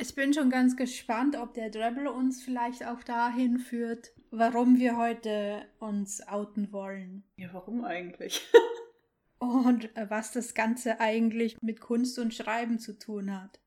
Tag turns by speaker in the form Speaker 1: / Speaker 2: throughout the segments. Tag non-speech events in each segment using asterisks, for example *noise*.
Speaker 1: Ich bin schon ganz gespannt, ob der Dribble uns vielleicht auch dahin führt, warum wir heute uns outen wollen.
Speaker 2: Ja, warum eigentlich?
Speaker 1: Und äh, was das Ganze eigentlich mit Kunst und Schreiben zu tun hat.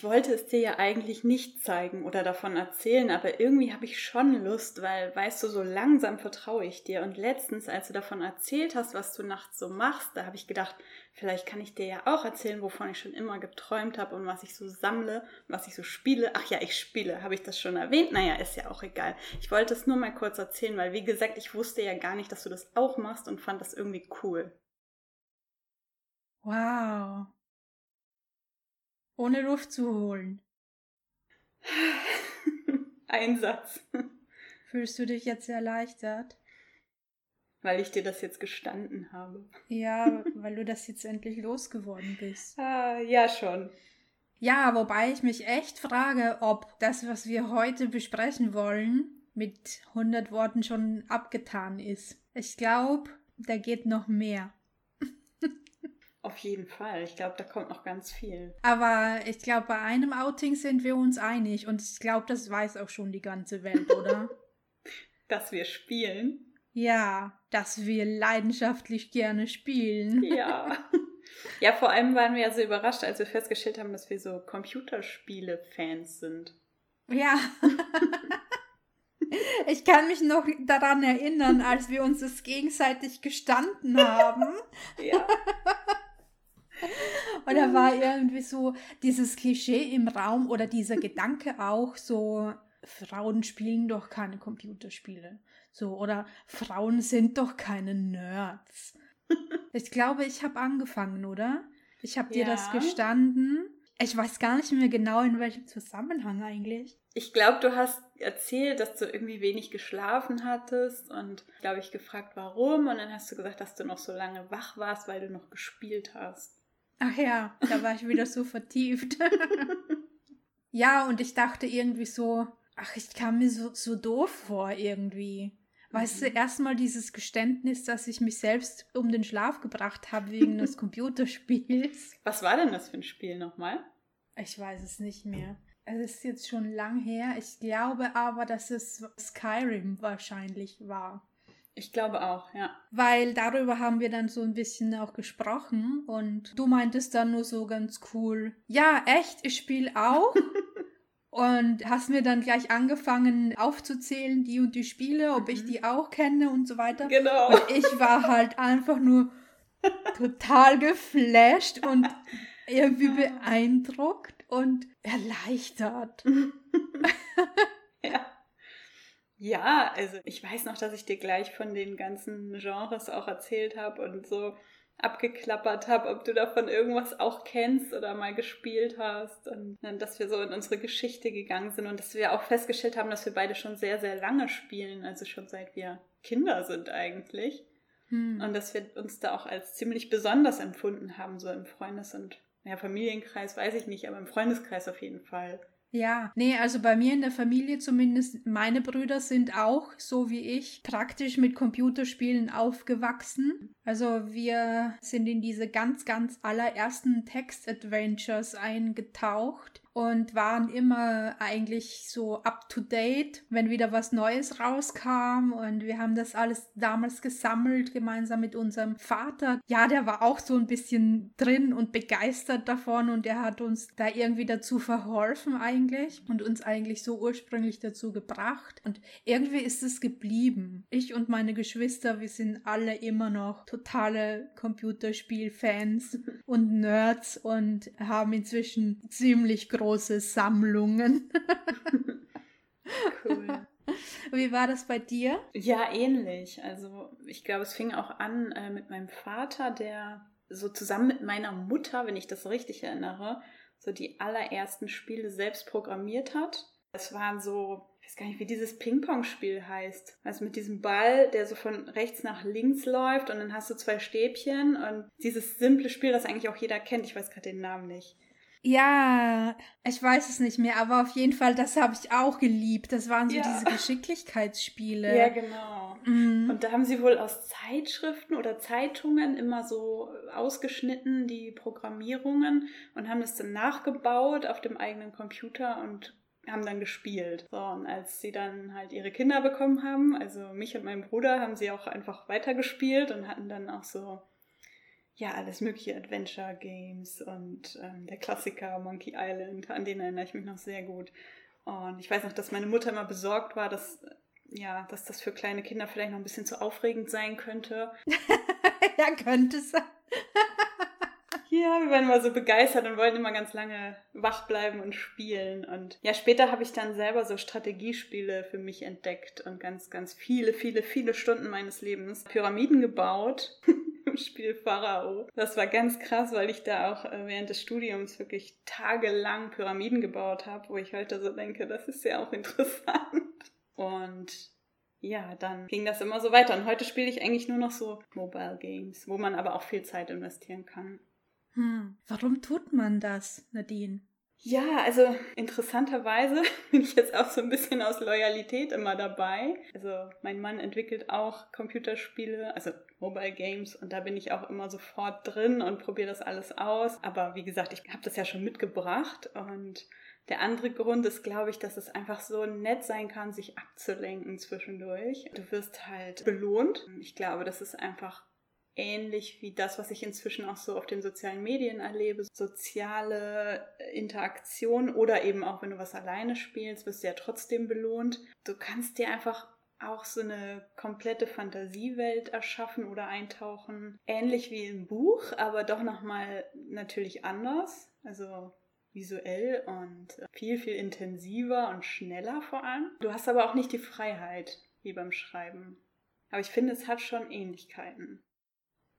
Speaker 2: Ich wollte es dir ja eigentlich nicht zeigen oder davon erzählen, aber irgendwie habe ich schon Lust, weil, weißt du, so langsam vertraue ich dir. Und letztens, als du davon erzählt hast, was du nachts so machst, da habe ich gedacht, vielleicht kann ich dir ja auch erzählen, wovon ich schon immer geträumt habe und was ich so sammle, was ich so spiele. Ach ja, ich spiele, habe ich das schon erwähnt? Naja, ist ja auch egal. Ich wollte es nur mal kurz erzählen, weil, wie gesagt, ich wusste ja gar nicht, dass du das auch machst und fand das irgendwie cool.
Speaker 1: Wow ohne Luft zu holen. *laughs*
Speaker 2: Ein Satz.
Speaker 1: Fühlst du dich jetzt erleichtert?
Speaker 2: Weil ich dir das jetzt gestanden habe.
Speaker 1: Ja, weil du das jetzt endlich losgeworden bist.
Speaker 2: Ah, ja, schon.
Speaker 1: Ja, wobei ich mich echt frage, ob das, was wir heute besprechen wollen, mit 100 Worten schon abgetan ist. Ich glaube, da geht noch mehr.
Speaker 2: Auf jeden Fall. Ich glaube, da kommt noch ganz viel.
Speaker 1: Aber ich glaube, bei einem Outing sind wir uns einig und ich glaube, das weiß auch schon die ganze Welt, oder? *laughs*
Speaker 2: dass wir spielen.
Speaker 1: Ja, dass wir leidenschaftlich gerne spielen.
Speaker 2: Ja. *laughs* Ja, vor allem waren wir ja so überrascht, als wir festgestellt haben, dass wir so Computerspiele-Fans sind.
Speaker 1: Ja. *laughs* Ich kann mich noch daran erinnern, als wir uns das gegenseitig gestanden haben. Ja. Und da war irgendwie so dieses Klischee im Raum oder dieser Gedanke auch so, Frauen spielen doch keine Computerspiele. So, oder Frauen sind doch keine Nerds. Ich glaube, ich habe angefangen, oder? Ich habe dir ja. das gestanden. Ich weiß gar nicht mehr genau, in welchem Zusammenhang eigentlich.
Speaker 2: Ich glaube, du hast erzählt, dass du irgendwie wenig geschlafen hattest und, glaube ich, gefragt, warum. Und dann hast du gesagt, dass du noch so lange wach warst, weil du noch gespielt hast.
Speaker 1: Ach ja, da war ich wieder so vertieft. *laughs* ja, und ich dachte irgendwie so, ach, ich kam mir so, so doof vor irgendwie. Weißt mhm. du, erstmal dieses Geständnis, dass ich mich selbst um den Schlaf gebracht habe wegen des *laughs* Computerspiels.
Speaker 2: Was war denn das für ein Spiel nochmal?
Speaker 1: Ich weiß es nicht mehr. Es ist jetzt schon lang her. Ich glaube aber, dass es Skyrim wahrscheinlich war.
Speaker 2: Ich glaube auch, ja.
Speaker 1: Weil darüber haben wir dann so ein bisschen auch gesprochen und du meintest dann nur so ganz cool, ja, echt, ich spiele auch. *laughs* und hast mir dann gleich angefangen aufzuzählen, die und die Spiele, ob mhm. ich die auch kenne und so weiter.
Speaker 2: Genau.
Speaker 1: Und ich war halt einfach nur total geflasht und irgendwie beeindruckt und erleichtert. *laughs*
Speaker 2: ja. Ja, also ich weiß noch, dass ich dir gleich von den ganzen Genres auch erzählt habe und so abgeklappert habe, ob du davon irgendwas auch kennst oder mal gespielt hast und dass wir so in unsere Geschichte gegangen sind und dass wir auch festgestellt haben, dass wir beide schon sehr, sehr lange spielen, also schon seit wir Kinder sind eigentlich. Hm. Und dass wir uns da auch als ziemlich besonders empfunden haben, so im Freundes- und ja, Familienkreis weiß ich nicht, aber im Freundeskreis auf jeden Fall.
Speaker 1: Ja, nee, also bei mir in der Familie zumindest, meine Brüder sind auch, so wie ich, praktisch mit Computerspielen aufgewachsen. Also wir sind in diese ganz, ganz allerersten Text-Adventures eingetaucht und waren immer eigentlich so up to date, wenn wieder was Neues rauskam und wir haben das alles damals gesammelt gemeinsam mit unserem Vater. Ja, der war auch so ein bisschen drin und begeistert davon und er hat uns da irgendwie dazu verholfen eigentlich und uns eigentlich so ursprünglich dazu gebracht und irgendwie ist es geblieben. Ich und meine Geschwister, wir sind alle immer noch totale Computerspielfans *laughs* und Nerds und haben inzwischen ziemlich große große Sammlungen. *laughs* cool. *laughs* Wie war das bei dir?
Speaker 2: Ja, ähnlich. Also ich glaube, es fing auch an äh, mit meinem Vater, der so zusammen mit meiner Mutter, wenn ich das richtig erinnere, so die allerersten Spiele selbst programmiert hat. Es waren so, ich weiß gar nicht, wie dieses Ping-Pong-Spiel heißt. Also mit diesem Ball, der so von rechts nach links läuft und dann hast du zwei Stäbchen und dieses simple Spiel, das eigentlich auch jeder kennt, ich weiß gerade den Namen nicht.
Speaker 1: Ja, ich weiß es nicht mehr, aber auf jeden Fall, das habe ich auch geliebt. Das waren so ja. diese Geschicklichkeitsspiele.
Speaker 2: Ja, genau. Mhm. Und da haben sie wohl aus Zeitschriften oder Zeitungen immer so ausgeschnitten die Programmierungen und haben das dann nachgebaut auf dem eigenen Computer und haben dann gespielt. So, und als sie dann halt ihre Kinder bekommen haben, also mich und meinen Bruder, haben sie auch einfach weitergespielt und hatten dann auch so ja, alles mögliche Adventure Games und ähm, der Klassiker Monkey Island, an den erinnere ich mich noch sehr gut. Und ich weiß noch, dass meine Mutter immer besorgt war, dass, ja, dass das für kleine Kinder vielleicht noch ein bisschen zu aufregend sein könnte. *laughs*
Speaker 1: ja, könnte es. *laughs*
Speaker 2: ja, wir waren immer so begeistert und wollten immer ganz lange wach bleiben und spielen. Und ja, später habe ich dann selber so Strategiespiele für mich entdeckt und ganz, ganz viele, viele, viele Stunden meines Lebens Pyramiden gebaut. *laughs* im Spiel Pharao. Das war ganz krass, weil ich da auch äh, während des Studiums wirklich tagelang Pyramiden gebaut habe, wo ich heute so denke, das ist ja auch *laughs* interessant. Und ja, dann ging das immer so weiter. Und heute spiele ich eigentlich nur noch so Mobile Games, wo man aber auch viel Zeit investieren kann.
Speaker 1: Hm, warum tut man das, Nadine?
Speaker 2: Ja, also interessanterweise *laughs* bin ich jetzt auch so ein bisschen aus Loyalität immer dabei. Also mein Mann entwickelt auch Computerspiele, also Mobile Games und da bin ich auch immer sofort drin und probiere das alles aus. Aber wie gesagt, ich habe das ja schon mitgebracht und der andere Grund ist, glaube ich, dass es einfach so nett sein kann, sich abzulenken zwischendurch. Du wirst halt belohnt. Ich glaube, das ist einfach ähnlich wie das, was ich inzwischen auch so auf den sozialen Medien erlebe. Soziale Interaktion oder eben auch wenn du was alleine spielst, wirst du ja trotzdem belohnt. Du kannst dir einfach auch so eine komplette Fantasiewelt erschaffen oder eintauchen. Ähnlich wie im Buch, aber doch nochmal natürlich anders. Also visuell und viel, viel intensiver und schneller vor allem. Du hast aber auch nicht die Freiheit wie beim Schreiben. Aber ich finde, es hat schon Ähnlichkeiten.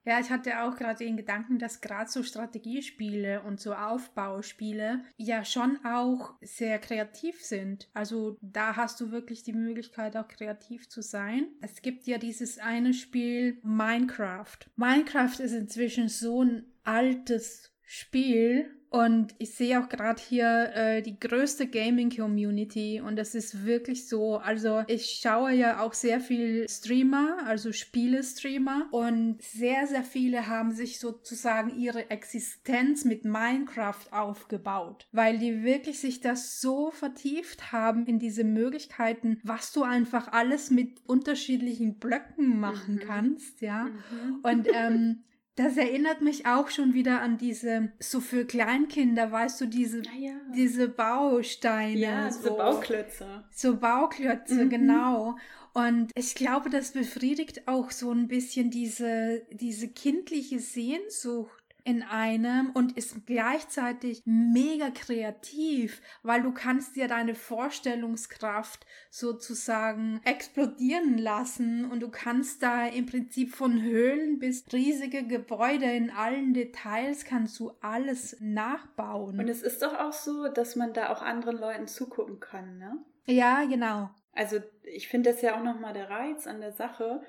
Speaker 1: Ja, ich hatte auch gerade den Gedanken, dass gerade so Strategiespiele und so Aufbauspiele ja schon auch sehr kreativ sind. Also da hast du wirklich die Möglichkeit, auch kreativ zu sein. Es gibt ja dieses eine Spiel Minecraft. Minecraft ist inzwischen so ein altes Spiel und ich sehe auch gerade hier äh, die größte Gaming-Community und das ist wirklich so. Also ich schaue ja auch sehr viel Streamer, also Spiele-Streamer und sehr, sehr viele haben sich sozusagen ihre Existenz mit Minecraft aufgebaut, weil die wirklich sich das so vertieft haben in diese Möglichkeiten, was du einfach alles mit unterschiedlichen Blöcken machen mhm. kannst, ja. Mhm. Und ähm, *laughs* Das erinnert mich auch schon wieder an diese, so für Kleinkinder, weißt du, diese, ah, ja. diese Bausteine.
Speaker 2: Ja, so, diese Bauklötze.
Speaker 1: So Bauklötze, mhm. genau. Und ich glaube, das befriedigt auch so ein bisschen diese, diese kindliche Sehnsucht in einem und ist gleichzeitig mega kreativ, weil du kannst dir deine Vorstellungskraft sozusagen explodieren lassen und du kannst da im Prinzip von Höhlen bis riesige Gebäude in allen Details kannst du alles nachbauen.
Speaker 2: Und es ist doch auch so, dass man da auch anderen Leuten zugucken kann, ne?
Speaker 1: Ja, genau.
Speaker 2: Also ich finde das ja auch nochmal der Reiz an der Sache,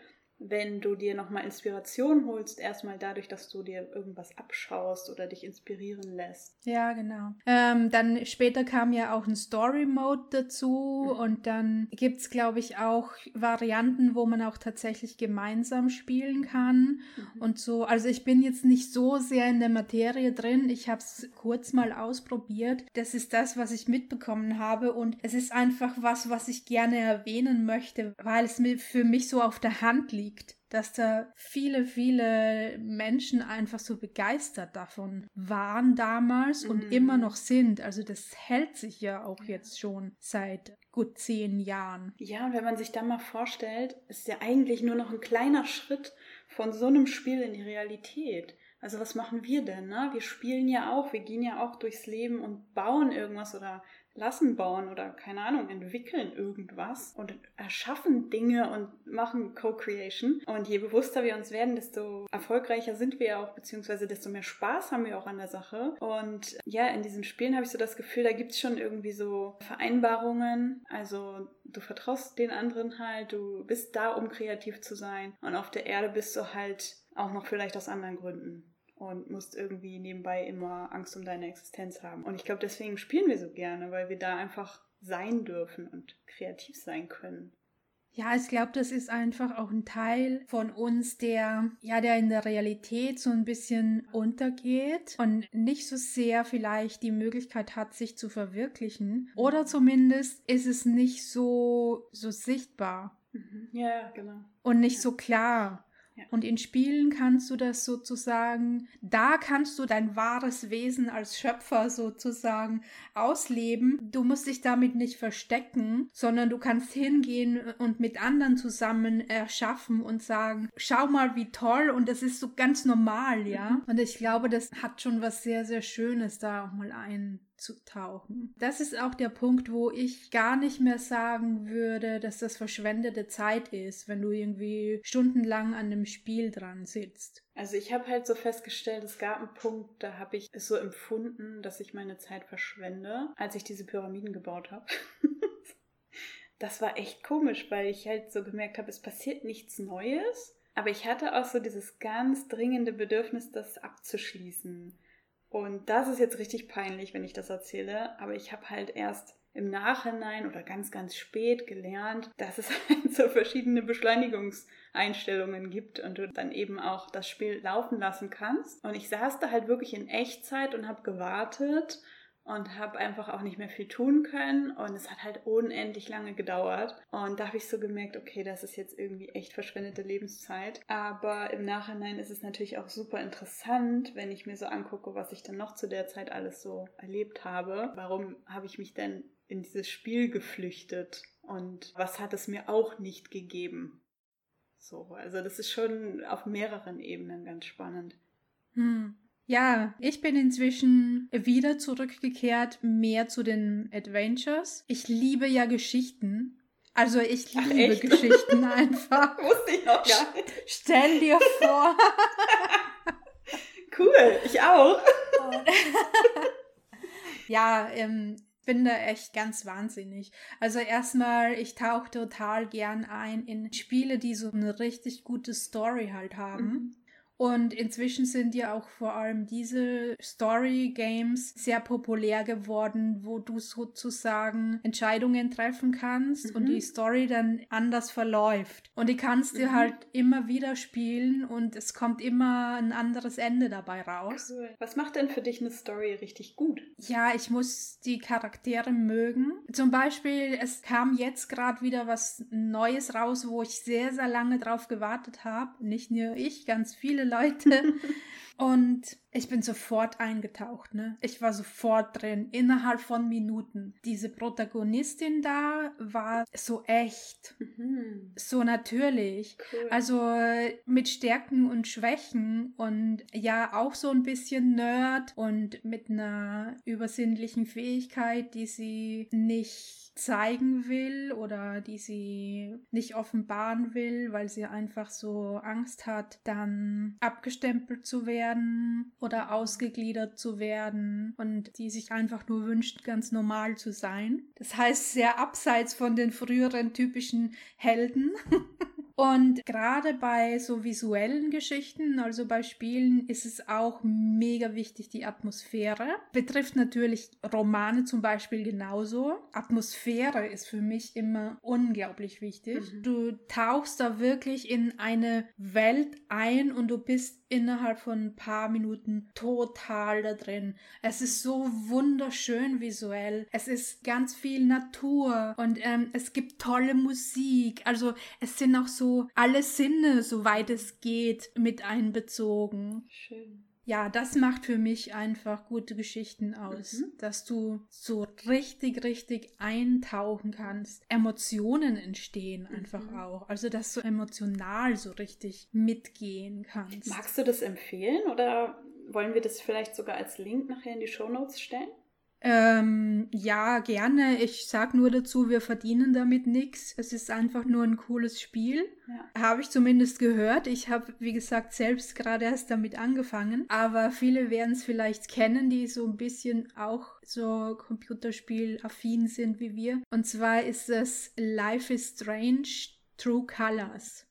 Speaker 2: wenn du dir nochmal Inspiration holst, erstmal dadurch, dass du dir irgendwas abschaust oder dich inspirieren lässt.
Speaker 1: Ja, genau. Ähm, dann später kam ja auch ein Story-Mode dazu mhm. und dann gibt es, glaube ich, auch Varianten, wo man auch tatsächlich gemeinsam spielen kann mhm. und so. Also ich bin jetzt nicht so sehr in der Materie drin. Ich habe es kurz mal ausprobiert. Das ist das, was ich mitbekommen habe und es ist einfach was, was ich gerne erwähnen möchte, weil es mir für mich so auf der Hand liegt liegt, dass da viele, viele Menschen einfach so begeistert davon waren damals mhm. und immer noch sind. Also das hält sich ja auch jetzt schon seit gut zehn Jahren.
Speaker 2: Ja, und wenn man sich da mal vorstellt, ist ja eigentlich nur noch ein kleiner Schritt von so einem Spiel in die Realität. Also was machen wir denn? Ne? Wir spielen ja auch, wir gehen ja auch durchs Leben und bauen irgendwas oder lassen bauen oder keine Ahnung, entwickeln irgendwas und erschaffen Dinge und machen Co-Creation. Und je bewusster wir uns werden, desto erfolgreicher sind wir auch, beziehungsweise desto mehr Spaß haben wir auch an der Sache. Und ja, in diesen Spielen habe ich so das Gefühl, da gibt es schon irgendwie so Vereinbarungen. Also du vertraust den anderen halt, du bist da, um kreativ zu sein. Und auf der Erde bist du halt auch noch vielleicht aus anderen Gründen und musst irgendwie nebenbei immer Angst um deine Existenz haben. Und ich glaube, deswegen spielen wir so gerne, weil wir da einfach sein dürfen und kreativ sein können.
Speaker 1: Ja, ich glaube, das ist einfach auch ein Teil von uns, der ja, der in der Realität so ein bisschen untergeht und nicht so sehr vielleicht die Möglichkeit hat, sich zu verwirklichen. Oder zumindest ist es nicht so so sichtbar.
Speaker 2: Mhm. Ja, genau.
Speaker 1: Und nicht so klar. Und in Spielen kannst du das sozusagen, da kannst du dein wahres Wesen als Schöpfer sozusagen ausleben. Du musst dich damit nicht verstecken, sondern du kannst hingehen und mit anderen zusammen erschaffen und sagen, schau mal, wie toll und das ist so ganz normal, ja. Mhm. Und ich glaube, das hat schon was sehr, sehr Schönes da auch mal ein abzutauchen. Das ist auch der Punkt, wo ich gar nicht mehr sagen würde, dass das verschwendete Zeit ist, wenn du irgendwie stundenlang an einem Spiel dran sitzt.
Speaker 2: Also ich habe halt so festgestellt, es gab einen Punkt, da habe ich es so empfunden, dass ich meine Zeit verschwende, als ich diese Pyramiden gebaut habe. *laughs* das war echt komisch, weil ich halt so gemerkt habe, es passiert nichts Neues. Aber ich hatte auch so dieses ganz dringende Bedürfnis, das abzuschließen. Und das ist jetzt richtig peinlich, wenn ich das erzähle, aber ich habe halt erst im Nachhinein oder ganz, ganz spät gelernt, dass es *laughs* halt so verschiedene Beschleunigungseinstellungen gibt und du dann eben auch das Spiel laufen lassen kannst. Und ich saß da halt wirklich in Echtzeit und habe gewartet und habe einfach auch nicht mehr viel tun können und es hat halt unendlich lange gedauert und da habe ich so gemerkt, okay, das ist jetzt irgendwie echt verschwendete Lebenszeit, aber im Nachhinein ist es natürlich auch super interessant, wenn ich mir so angucke, was ich dann noch zu der Zeit alles so erlebt habe. Warum habe ich mich denn in dieses Spiel geflüchtet und was hat es mir auch nicht gegeben? So, also das ist schon auf mehreren Ebenen ganz spannend.
Speaker 1: Hm. Ja, ich bin inzwischen wieder zurückgekehrt, mehr zu den Adventures. Ich liebe ja Geschichten. Also ich Ach, liebe echt? Geschichten *laughs* einfach.
Speaker 2: Wusste ich noch gar nicht.
Speaker 1: Stell dir vor. *laughs*
Speaker 2: cool, ich auch. *laughs*
Speaker 1: ja, ähm, bin da echt ganz wahnsinnig. Also erstmal, ich tauche total gern ein in Spiele, die so eine richtig gute Story halt haben. Mhm. Und inzwischen sind ja auch vor allem diese Story Games sehr populär geworden, wo du sozusagen Entscheidungen treffen kannst mhm. und die Story dann anders verläuft. Und die kannst du mhm. halt immer wieder spielen und es kommt immer ein anderes Ende dabei raus.
Speaker 2: Cool. Was macht denn für dich eine Story richtig gut?
Speaker 1: Ja, ich muss die Charaktere mögen. Zum Beispiel, es kam jetzt gerade wieder was Neues raus, wo ich sehr, sehr lange drauf gewartet habe. Nicht nur ich, ganz viele Leute. *laughs* Und ich bin sofort eingetaucht, ne? Ich war sofort drin, innerhalb von Minuten. Diese Protagonistin da war so echt, mhm. so natürlich. Cool. Also mit Stärken und Schwächen und ja, auch so ein bisschen Nerd und mit einer übersinnlichen Fähigkeit, die sie nicht zeigen will oder die sie nicht offenbaren will, weil sie einfach so Angst hat, dann abgestempelt zu werden oder ausgegliedert zu werden und die sich einfach nur wünscht, ganz normal zu sein. Das heißt, sehr abseits von den früheren typischen Helden. *laughs* Und gerade bei so visuellen Geschichten, also bei Spielen, ist es auch mega wichtig, die Atmosphäre. Betrifft natürlich Romane zum Beispiel genauso. Atmosphäre ist für mich immer unglaublich wichtig. Mhm. Du tauchst da wirklich in eine Welt ein und du bist innerhalb von ein paar Minuten total da drin. Es ist so wunderschön visuell. Es ist ganz viel Natur und ähm, es gibt tolle Musik. Also es sind auch so alle Sinne, soweit es geht, mit einbezogen.
Speaker 2: Schön
Speaker 1: ja, das macht für mich einfach gute Geschichten aus, mhm. dass du so richtig, richtig eintauchen kannst. Emotionen entstehen einfach mhm. auch. Also, dass du emotional so richtig mitgehen kannst.
Speaker 2: Magst du das empfehlen oder wollen wir das vielleicht sogar als Link nachher in die Show Notes stellen?
Speaker 1: Ähm, ja, gerne. Ich sag nur dazu, wir verdienen damit nichts. Es ist einfach nur ein cooles Spiel. Ja. Habe ich zumindest gehört. Ich habe, wie gesagt, selbst gerade erst damit angefangen. Aber viele werden es vielleicht kennen, die so ein bisschen auch so Computerspiel-affin sind wie wir. Und zwar ist es Life is Strange True Colors.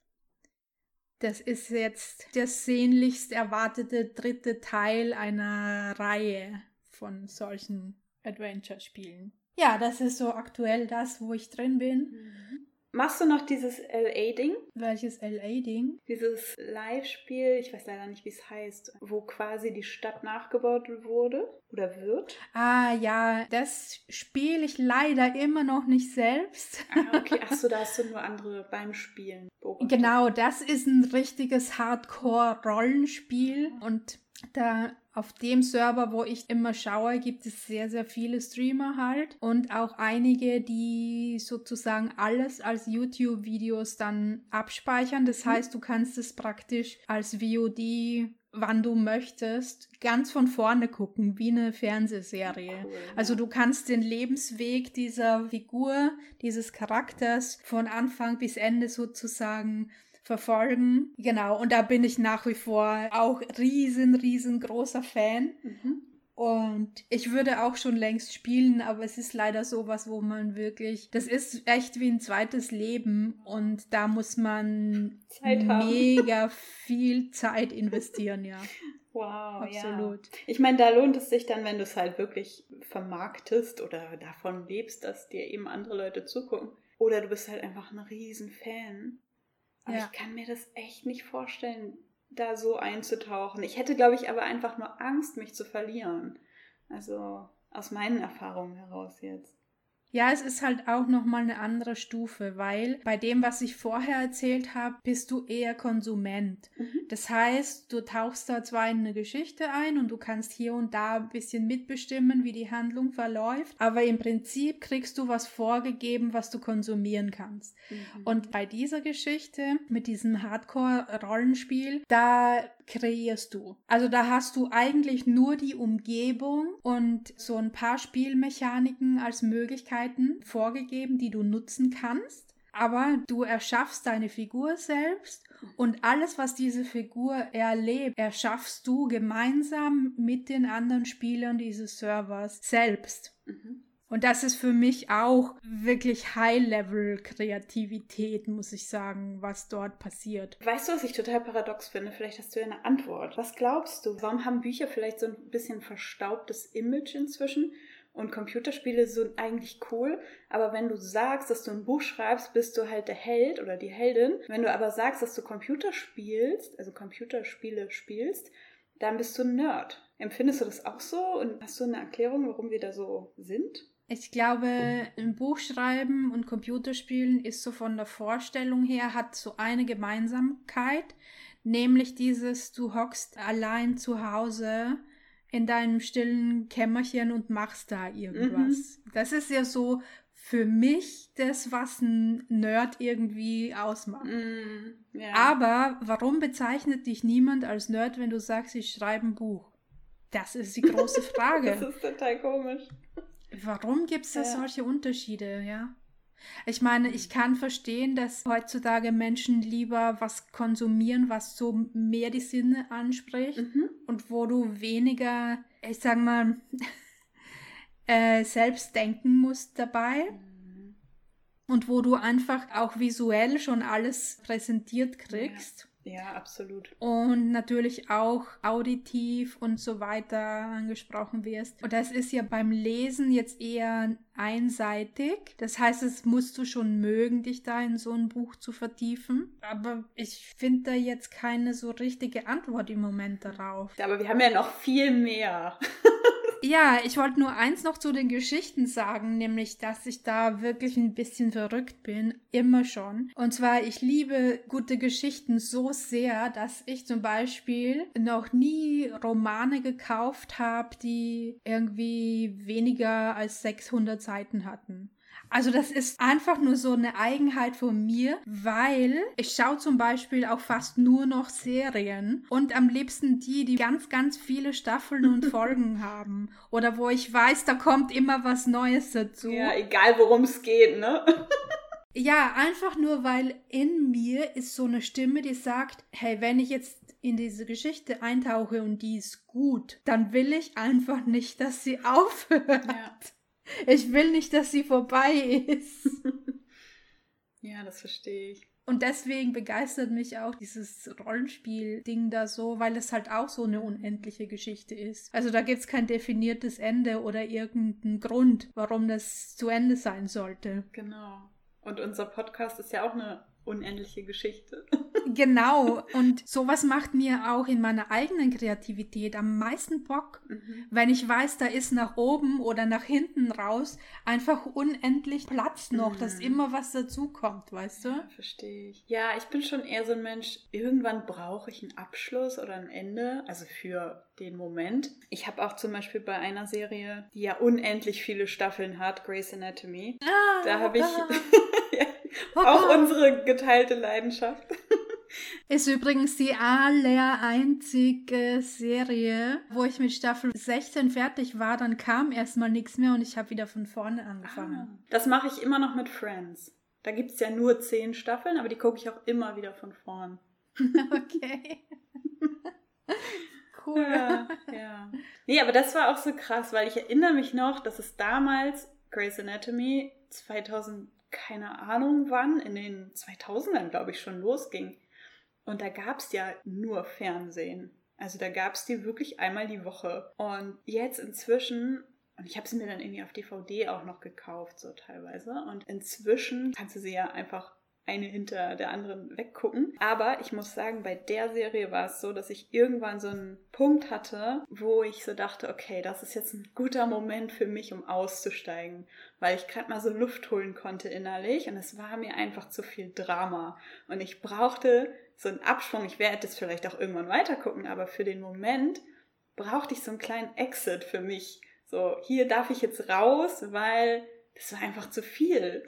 Speaker 1: Das ist jetzt der sehnlichst erwartete dritte Teil einer Reihe von solchen Adventure-Spielen. Ja, das ist so aktuell das, wo ich drin bin.
Speaker 2: Mhm. Machst du noch dieses LA-Ding?
Speaker 1: Welches LA-Ding?
Speaker 2: Dieses Live-Spiel, ich weiß leider nicht, wie es heißt, wo quasi die Stadt nachgebaut wurde oder wird.
Speaker 1: Ah ja, das spiele ich leider immer noch nicht selbst.
Speaker 2: Ah, okay, *laughs* achso, da hast du nur andere beim Spielen.
Speaker 1: Beobachtet. Genau, das ist ein richtiges Hardcore-Rollenspiel und da auf dem Server, wo ich immer schaue, gibt es sehr, sehr viele Streamer halt und auch einige, die sozusagen alles als YouTube-Videos dann abspeichern. Das mhm. heißt, du kannst es praktisch als VOD wann du möchtest, ganz von vorne gucken, wie eine Fernsehserie. Cool, ja. Also du kannst den Lebensweg dieser Figur, dieses Charakters von Anfang bis Ende sozusagen verfolgen. Genau, und da bin ich nach wie vor auch riesen, riesengroßer Fan. Mhm. Und ich würde auch schon längst spielen, aber es ist leider sowas, wo man wirklich, das ist echt wie ein zweites Leben und da muss man mega *laughs* viel Zeit investieren, ja.
Speaker 2: Wow, absolut. Ja. Ich meine, da lohnt es sich dann, wenn du es halt wirklich vermarktest oder davon lebst, dass dir eben andere Leute zugucken. Oder du bist halt einfach ein Riesenfan. Aber ja. ich kann mir das echt nicht vorstellen, da so einzutauchen. Ich hätte, glaube ich, aber einfach nur Angst, mich zu verlieren. Also aus meinen Erfahrungen heraus jetzt.
Speaker 1: Ja, es ist halt auch nochmal eine andere Stufe, weil bei dem, was ich vorher erzählt habe, bist du eher Konsument. Mhm. Das heißt, du tauchst da zwar in eine Geschichte ein und du kannst hier und da ein bisschen mitbestimmen, wie die Handlung verläuft, aber im Prinzip kriegst du was vorgegeben, was du konsumieren kannst. Mhm. Und bei dieser Geschichte mit diesem Hardcore-Rollenspiel, da kreierst du. Also da hast du eigentlich nur die Umgebung und so ein paar Spielmechaniken als Möglichkeiten vorgegeben, die du nutzen kannst. Aber du erschaffst deine Figur selbst und alles, was diese Figur erlebt, erschaffst du gemeinsam mit den anderen Spielern dieses Servers selbst. Mhm. Und das ist für mich auch wirklich High-Level-Kreativität, muss ich sagen, was dort passiert.
Speaker 2: Weißt du, was ich total paradox finde? Vielleicht hast du ja eine Antwort. Was glaubst du? Warum haben Bücher vielleicht so ein bisschen verstaubtes Image inzwischen? Und Computerspiele sind eigentlich cool, aber wenn du sagst, dass du ein Buch schreibst, bist du halt der Held oder die Heldin. Wenn du aber sagst, dass du Computer spielst, also Computerspiele spielst, dann bist du ein Nerd. Empfindest du das auch so und hast du eine Erklärung, warum wir da so sind?
Speaker 1: Ich glaube, ein Buch schreiben und Computerspielen ist so von der Vorstellung her, hat so eine Gemeinsamkeit, nämlich dieses, du hockst allein zu Hause in deinem stillen Kämmerchen und machst da irgendwas. Mhm. Das ist ja so für mich das, was ein Nerd irgendwie ausmacht. Mm, yeah. Aber warum bezeichnet dich niemand als Nerd, wenn du sagst, ich schreibe ein Buch? Das ist die große *laughs* Frage.
Speaker 2: das ist total komisch.
Speaker 1: Warum gibt es da ja. solche Unterschiede, ja? Ich meine, ich kann verstehen, dass heutzutage Menschen lieber was konsumieren, was so mehr die Sinne anspricht mhm. und wo du weniger, ich sag mal, *laughs* äh, selbst denken musst dabei. Mhm. Und wo du einfach auch visuell schon alles präsentiert kriegst.
Speaker 2: Ja. Ja, absolut.
Speaker 1: Und natürlich auch auditiv und so weiter angesprochen wirst. Und das ist ja beim Lesen jetzt eher einseitig. Das heißt, es musst du schon mögen, dich da in so ein Buch zu vertiefen. Aber ich finde da jetzt keine so richtige Antwort im Moment darauf.
Speaker 2: Aber wir haben ja noch viel mehr. *laughs*
Speaker 1: Ja, ich wollte nur eins noch zu den Geschichten sagen, nämlich, dass ich da wirklich ein bisschen verrückt bin, immer schon. Und zwar, ich liebe gute Geschichten so sehr, dass ich zum Beispiel noch nie Romane gekauft habe, die irgendwie weniger als 600 Seiten hatten. Also das ist einfach nur so eine Eigenheit von mir, weil ich schaue zum Beispiel auch fast nur noch Serien und am liebsten die, die ganz, ganz viele Staffeln und *laughs* Folgen haben. Oder wo ich weiß, da kommt immer was Neues dazu.
Speaker 2: Ja, egal worum es geht, ne? *laughs*
Speaker 1: Ja, einfach nur, weil in mir ist so eine Stimme, die sagt, hey, wenn ich jetzt in diese Geschichte eintauche und die ist gut, dann will ich einfach nicht, dass sie *laughs* aufhört. Ja. Ich will nicht, dass sie vorbei ist. *laughs*
Speaker 2: ja, das verstehe ich.
Speaker 1: Und deswegen begeistert mich auch dieses Rollenspiel-Ding da so, weil es halt auch so eine unendliche Geschichte ist. Also da gibt es kein definiertes Ende oder irgendeinen Grund, warum das zu Ende sein sollte.
Speaker 2: Genau. Und unser Podcast ist ja auch eine unendliche Geschichte.
Speaker 1: Genau, und sowas macht mir auch in meiner eigenen Kreativität am meisten Bock, mhm. wenn ich weiß, da ist nach oben oder nach hinten raus einfach unendlich Platz noch, mhm. dass immer was dazukommt, weißt du?
Speaker 2: Ja, verstehe ich. Ja, ich bin schon eher so ein Mensch, irgendwann brauche ich einen Abschluss oder ein Ende, also für den Moment. Ich habe auch zum Beispiel bei einer Serie, die ja unendlich viele Staffeln hat, Grey's Anatomy, ah, da habe ich ah. *laughs* auch unsere geteilte Leidenschaft. *laughs*
Speaker 1: Ist übrigens die aller einzige Serie, wo ich mit Staffel 16 fertig war, dann kam erstmal nichts mehr und ich habe wieder von vorne angefangen. Ah,
Speaker 2: das mache ich immer noch mit Friends. Da gibt es ja nur zehn Staffeln, aber die gucke ich auch immer wieder von vorn. *laughs*
Speaker 1: okay. *laughs*
Speaker 2: cool. Ja, ja. Nee, aber das war auch so krass, weil ich erinnere mich noch, dass es damals Grey's Anatomy 2000 keine Ahnung wann, in den 2000ern glaube ich schon losging. Und da gab es ja nur Fernsehen. Also da gab es die wirklich einmal die Woche. Und jetzt inzwischen, und ich habe sie mir dann irgendwie auf DVD auch noch gekauft, so teilweise. Und inzwischen kannst du sie ja einfach eine hinter der anderen weggucken. Aber ich muss sagen, bei der Serie war es so, dass ich irgendwann so einen Punkt hatte, wo ich so dachte, okay, das ist jetzt ein guter Moment für mich, um auszusteigen, weil ich gerade mal so Luft holen konnte innerlich und es war mir einfach zu viel Drama und ich brauchte so einen Absprung. Ich werde es vielleicht auch irgendwann weitergucken, aber für den Moment brauchte ich so einen kleinen Exit für mich. So, hier darf ich jetzt raus, weil das war einfach zu viel.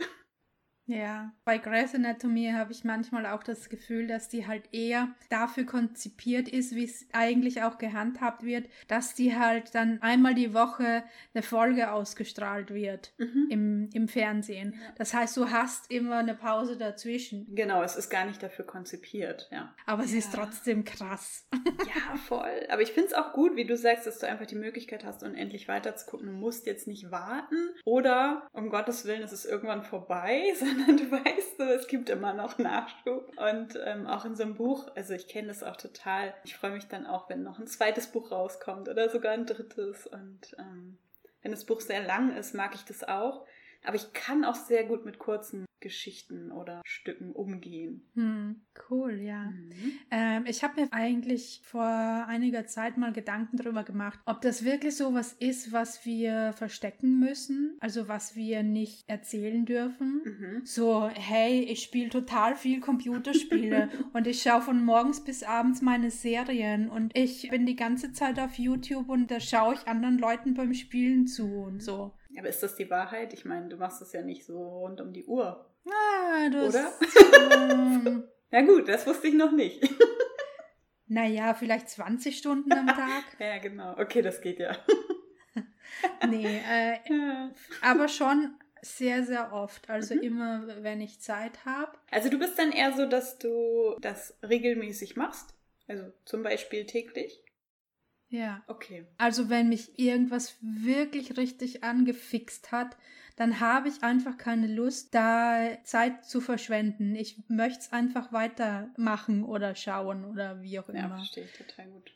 Speaker 1: Ja, bei Grey's Anatomy habe ich manchmal auch das Gefühl, dass die halt eher dafür konzipiert ist, wie es eigentlich auch gehandhabt wird, dass die halt dann einmal die Woche eine Folge ausgestrahlt wird mhm. im, im Fernsehen. Ja. Das heißt, du hast immer eine Pause dazwischen.
Speaker 2: Genau, es ist gar nicht dafür konzipiert, ja.
Speaker 1: Aber
Speaker 2: es
Speaker 1: ja. ist trotzdem krass. *laughs*
Speaker 2: ja, voll. Aber ich finde es auch gut, wie du sagst, dass du einfach die Möglichkeit hast, unendlich weiter zu gucken. Du musst jetzt nicht warten oder um Gottes Willen, es ist irgendwann vorbei, *laughs* sondern *laughs* du weißt so, es gibt immer noch Nachschub. Und ähm, auch in so einem Buch, also ich kenne das auch total. Ich freue mich dann auch, wenn noch ein zweites Buch rauskommt oder sogar ein drittes. Und ähm, wenn das Buch sehr lang ist, mag ich das auch. Aber ich kann auch sehr gut mit kurzen Geschichten oder Stücken umgehen.
Speaker 1: Hm, cool, ja. Mhm. Ähm, ich habe mir eigentlich vor einiger Zeit mal Gedanken darüber gemacht, ob das wirklich so was ist, was wir verstecken müssen, also was wir nicht erzählen dürfen. Mhm. So, hey, ich spiele total viel Computerspiele *laughs* und ich schaue von morgens bis abends meine Serien und ich bin die ganze Zeit auf YouTube und da schaue ich anderen Leuten beim Spielen zu und so.
Speaker 2: Aber ist das die Wahrheit? Ich meine, du machst das ja nicht so rund um die Uhr.
Speaker 1: Ah, du
Speaker 2: Oder? Ähm, *laughs* ja gut, das wusste ich noch nicht. *laughs*
Speaker 1: naja, vielleicht 20 Stunden am Tag. *laughs*
Speaker 2: ja, genau. Okay, das geht ja.
Speaker 1: nee, äh, aber schon sehr, sehr oft. Also mhm. immer, wenn ich Zeit habe.
Speaker 2: Also du bist dann eher so, dass du das regelmäßig machst? Also zum Beispiel täglich?
Speaker 1: Ja.
Speaker 2: Okay.
Speaker 1: Also wenn mich irgendwas wirklich richtig angefixt hat, dann habe ich einfach keine Lust, da Zeit zu verschwenden. Ich möchte es einfach weitermachen oder schauen oder wie auch immer. Ja,
Speaker 2: verstehe ich total gut.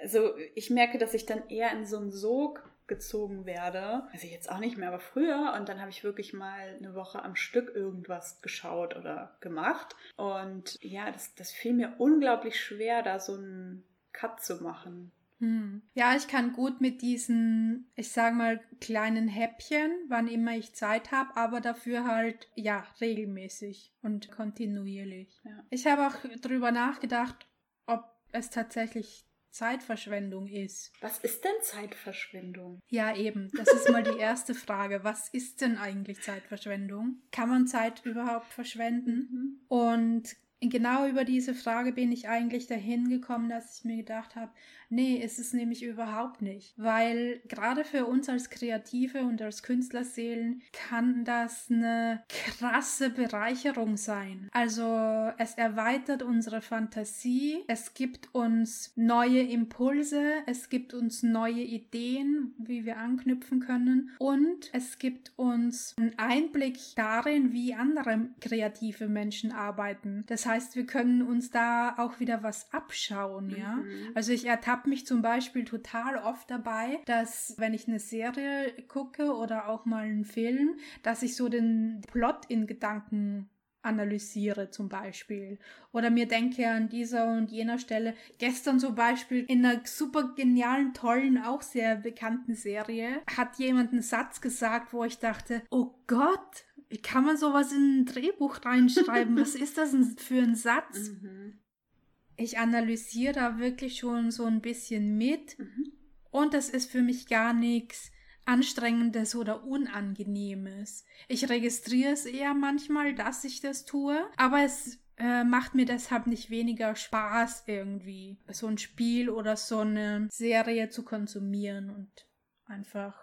Speaker 2: Also ich merke, dass ich dann eher in so einen Sog gezogen werde. Also jetzt auch nicht mehr, aber früher. Und dann habe ich wirklich mal eine Woche am Stück irgendwas geschaut oder gemacht. Und ja, das, das fiel mir unglaublich schwer, da so einen Cut zu machen.
Speaker 1: Hm. Ja, ich kann gut mit diesen, ich sag mal, kleinen Häppchen, wann immer ich Zeit habe, aber dafür halt, ja, regelmäßig und kontinuierlich. Ja. Ich habe auch drüber nachgedacht, ob es tatsächlich Zeitverschwendung ist.
Speaker 2: Was ist denn Zeitverschwendung?
Speaker 1: Ja, eben. Das ist mal die *laughs* erste Frage. Was ist denn eigentlich Zeitverschwendung? Kann man Zeit überhaupt verschwenden? Mhm. Und genau über diese Frage bin ich eigentlich dahin gekommen, dass ich mir gedacht habe, nee, ist es nämlich überhaupt nicht. Weil gerade für uns als Kreative und als Künstlerseelen kann das eine krasse Bereicherung sein. Also es erweitert unsere Fantasie, es gibt uns neue Impulse, es gibt uns neue Ideen, wie wir anknüpfen können und es gibt uns einen Einblick darin, wie andere kreative Menschen arbeiten. Das heißt, wir können uns da auch wieder was abschauen, ja. Mhm. Also ich ertappe mich zum Beispiel total oft dabei, dass wenn ich eine Serie gucke oder auch mal einen Film, dass ich so den Plot in Gedanken analysiere zum Beispiel oder mir denke an dieser und jener Stelle. Gestern zum Beispiel in einer super genialen, tollen, auch sehr bekannten Serie hat jemand einen Satz gesagt, wo ich dachte, oh Gott, wie kann man sowas in ein Drehbuch reinschreiben? Was ist das für ein Satz? *laughs* Mhm. Ich analysiere da wirklich schon so ein bisschen mit mhm. und das ist für mich gar nichts Anstrengendes oder Unangenehmes. Ich registriere es eher manchmal, dass ich das tue, aber es äh, macht mir deshalb nicht weniger Spaß irgendwie, so ein Spiel oder so eine Serie zu konsumieren und einfach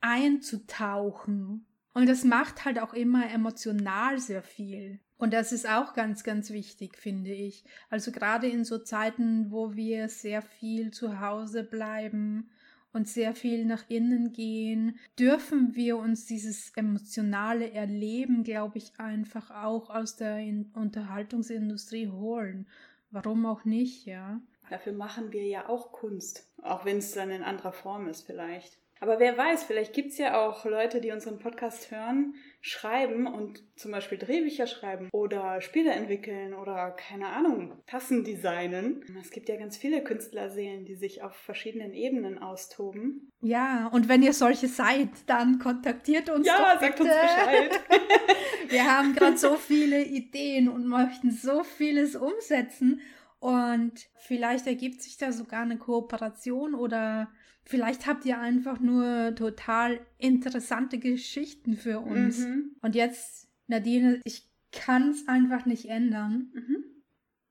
Speaker 1: einzutauchen und das macht halt auch immer emotional sehr viel. Und das ist auch ganz, ganz wichtig, finde ich. Also gerade in so Zeiten, wo wir sehr viel zu Hause bleiben und sehr viel nach innen gehen, dürfen wir uns dieses emotionale Erleben, glaube ich, einfach auch aus der Unterhaltungsindustrie holen. Warum auch nicht, ja?
Speaker 2: Dafür machen wir ja auch Kunst, auch wenn es dann in anderer Form ist vielleicht. Aber wer weiß, vielleicht gibt es ja auch Leute, die unseren Podcast hören, schreiben und zum Beispiel Drehbücher schreiben oder Spiele entwickeln oder keine Ahnung, Tassen designen. Es gibt ja ganz viele Künstlerseelen, die sich auf verschiedenen Ebenen austoben.
Speaker 1: Ja, und wenn ihr solche seid, dann kontaktiert uns ja, doch sagt uns Bescheid. *laughs* Wir haben gerade so viele Ideen und möchten so vieles umsetzen. Und vielleicht ergibt sich da sogar eine Kooperation oder Vielleicht habt ihr einfach nur total interessante Geschichten für uns. Mhm. Und jetzt, Nadine, ich kann es einfach nicht ändern. Mhm.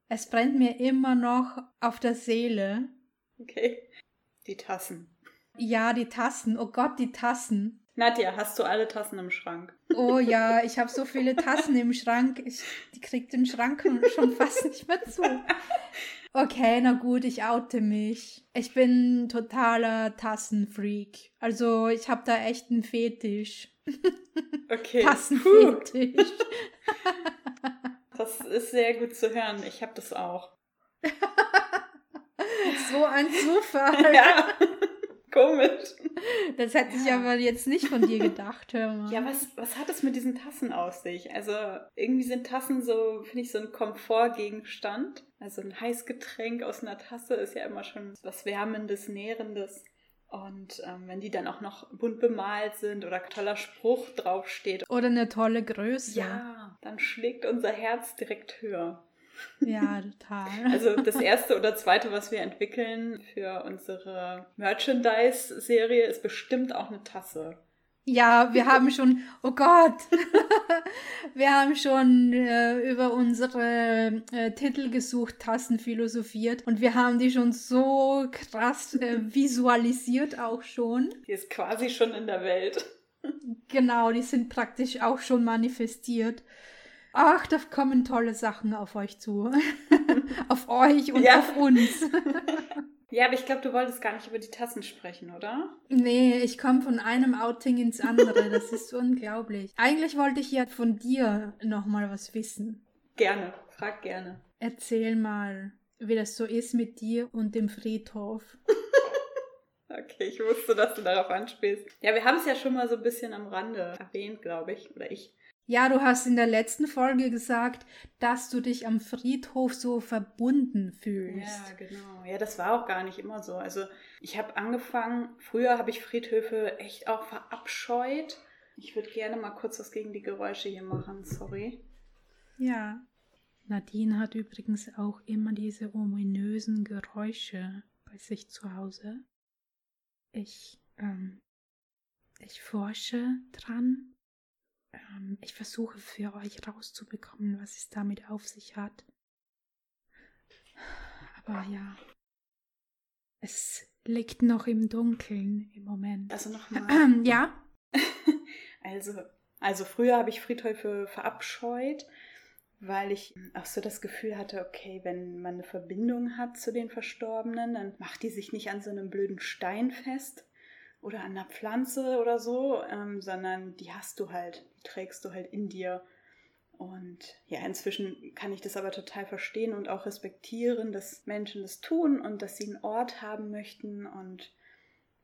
Speaker 1: Es brennt mir immer noch auf der Seele.
Speaker 2: Okay. Die Tassen.
Speaker 1: Ja, die Tassen. Oh Gott, die Tassen.
Speaker 2: Nadja, hast du alle Tassen im Schrank?
Speaker 1: Oh ja, *laughs* ich habe so viele Tassen im Schrank. Ich, die kriegt den Schrank schon fast nicht mehr zu. *laughs* Okay, na gut, ich oute mich. Ich bin totaler Tassenfreak. Also ich habe da echt einen Fetisch. *laughs*
Speaker 2: Okay. Tassenfetisch. *laughs* das ist sehr gut zu hören. Ich habe das auch. *laughs*
Speaker 1: so ein Zufall. Ja.
Speaker 2: Komisch.
Speaker 1: Das hätte ja. ich aber jetzt nicht von dir gedacht. *laughs*
Speaker 2: Ja, was, was hat es mit diesen Tassen aus sich? Also irgendwie sind Tassen so, finde ich, so ein Komfortgegenstand. Also ein Heißgetränk aus einer Tasse ist ja immer schon was Wärmendes, Nährendes. Und ähm, wenn die dann auch noch bunt bemalt sind oder ein toller Spruch draufsteht.
Speaker 1: Oder eine tolle Größe.
Speaker 2: Ja, dann schlägt unser Herz direkt höher.
Speaker 1: Ja, total.
Speaker 2: Also das erste oder zweite, was wir entwickeln für unsere Merchandise-Serie, ist bestimmt auch eine Tasse.
Speaker 1: Ja, wir haben schon, oh Gott, *laughs* wir haben schon äh, über unsere äh, Titel gesucht, Tassen philosophiert und wir haben die schon so krass äh, visualisiert auch schon.
Speaker 2: Die ist quasi schon in der Welt.
Speaker 1: genau, die sind praktisch auch schon manifestiert. Ach, da kommen tolle Sachen auf euch zu. *laughs* auf euch und ja. auf uns. *laughs*
Speaker 2: ja, aber ich glaube, du wolltest gar nicht über die Tassen sprechen, oder?
Speaker 1: Nee, ich komme von einem Outing ins andere. Das ist unglaublich. Eigentlich wollte ich ja von dir nochmal was wissen.
Speaker 2: Gerne, frag gerne.
Speaker 1: Erzähl mal, wie das so ist mit dir und dem Friedhof. *laughs*
Speaker 2: Okay, ich wusste, dass du darauf anspielst. Ja, wir haben es ja schon mal so ein bisschen am Rande erwähnt, glaube ich. Oder ich.
Speaker 1: Ja, du hast in der letzten Folge gesagt, dass du dich am Friedhof so verbunden fühlst.
Speaker 2: Ja, genau. Ja, das war auch gar nicht immer so. Also ich habe angefangen, früher habe ich Friedhöfe echt auch verabscheut. Ich würde gerne mal kurz was gegen die Geräusche hier machen, sorry.
Speaker 1: Ja. Nadine hat übrigens auch immer diese ominösen Geräusche bei sich zu Hause. Ich, ähm, ich forsche dran ähm, ich versuche für euch rauszubekommen, was es damit auf sich hat. Oh ja. Es liegt noch im Dunkeln im Moment.
Speaker 2: Also nochmal. *clears throat*
Speaker 1: ja. *laughs*
Speaker 2: also, also früher habe ich Friedhöfe verabscheut, weil ich auch so das Gefühl hatte, okay, wenn man eine Verbindung hat zu den Verstorbenen, dann macht die sich nicht an so einem blöden Stein fest oder an einer Pflanze oder so, ähm, sondern die hast du halt, die trägst du halt in dir. Und ja, inzwischen kann ich das aber total verstehen und auch respektieren, dass Menschen das tun und dass sie einen Ort haben möchten und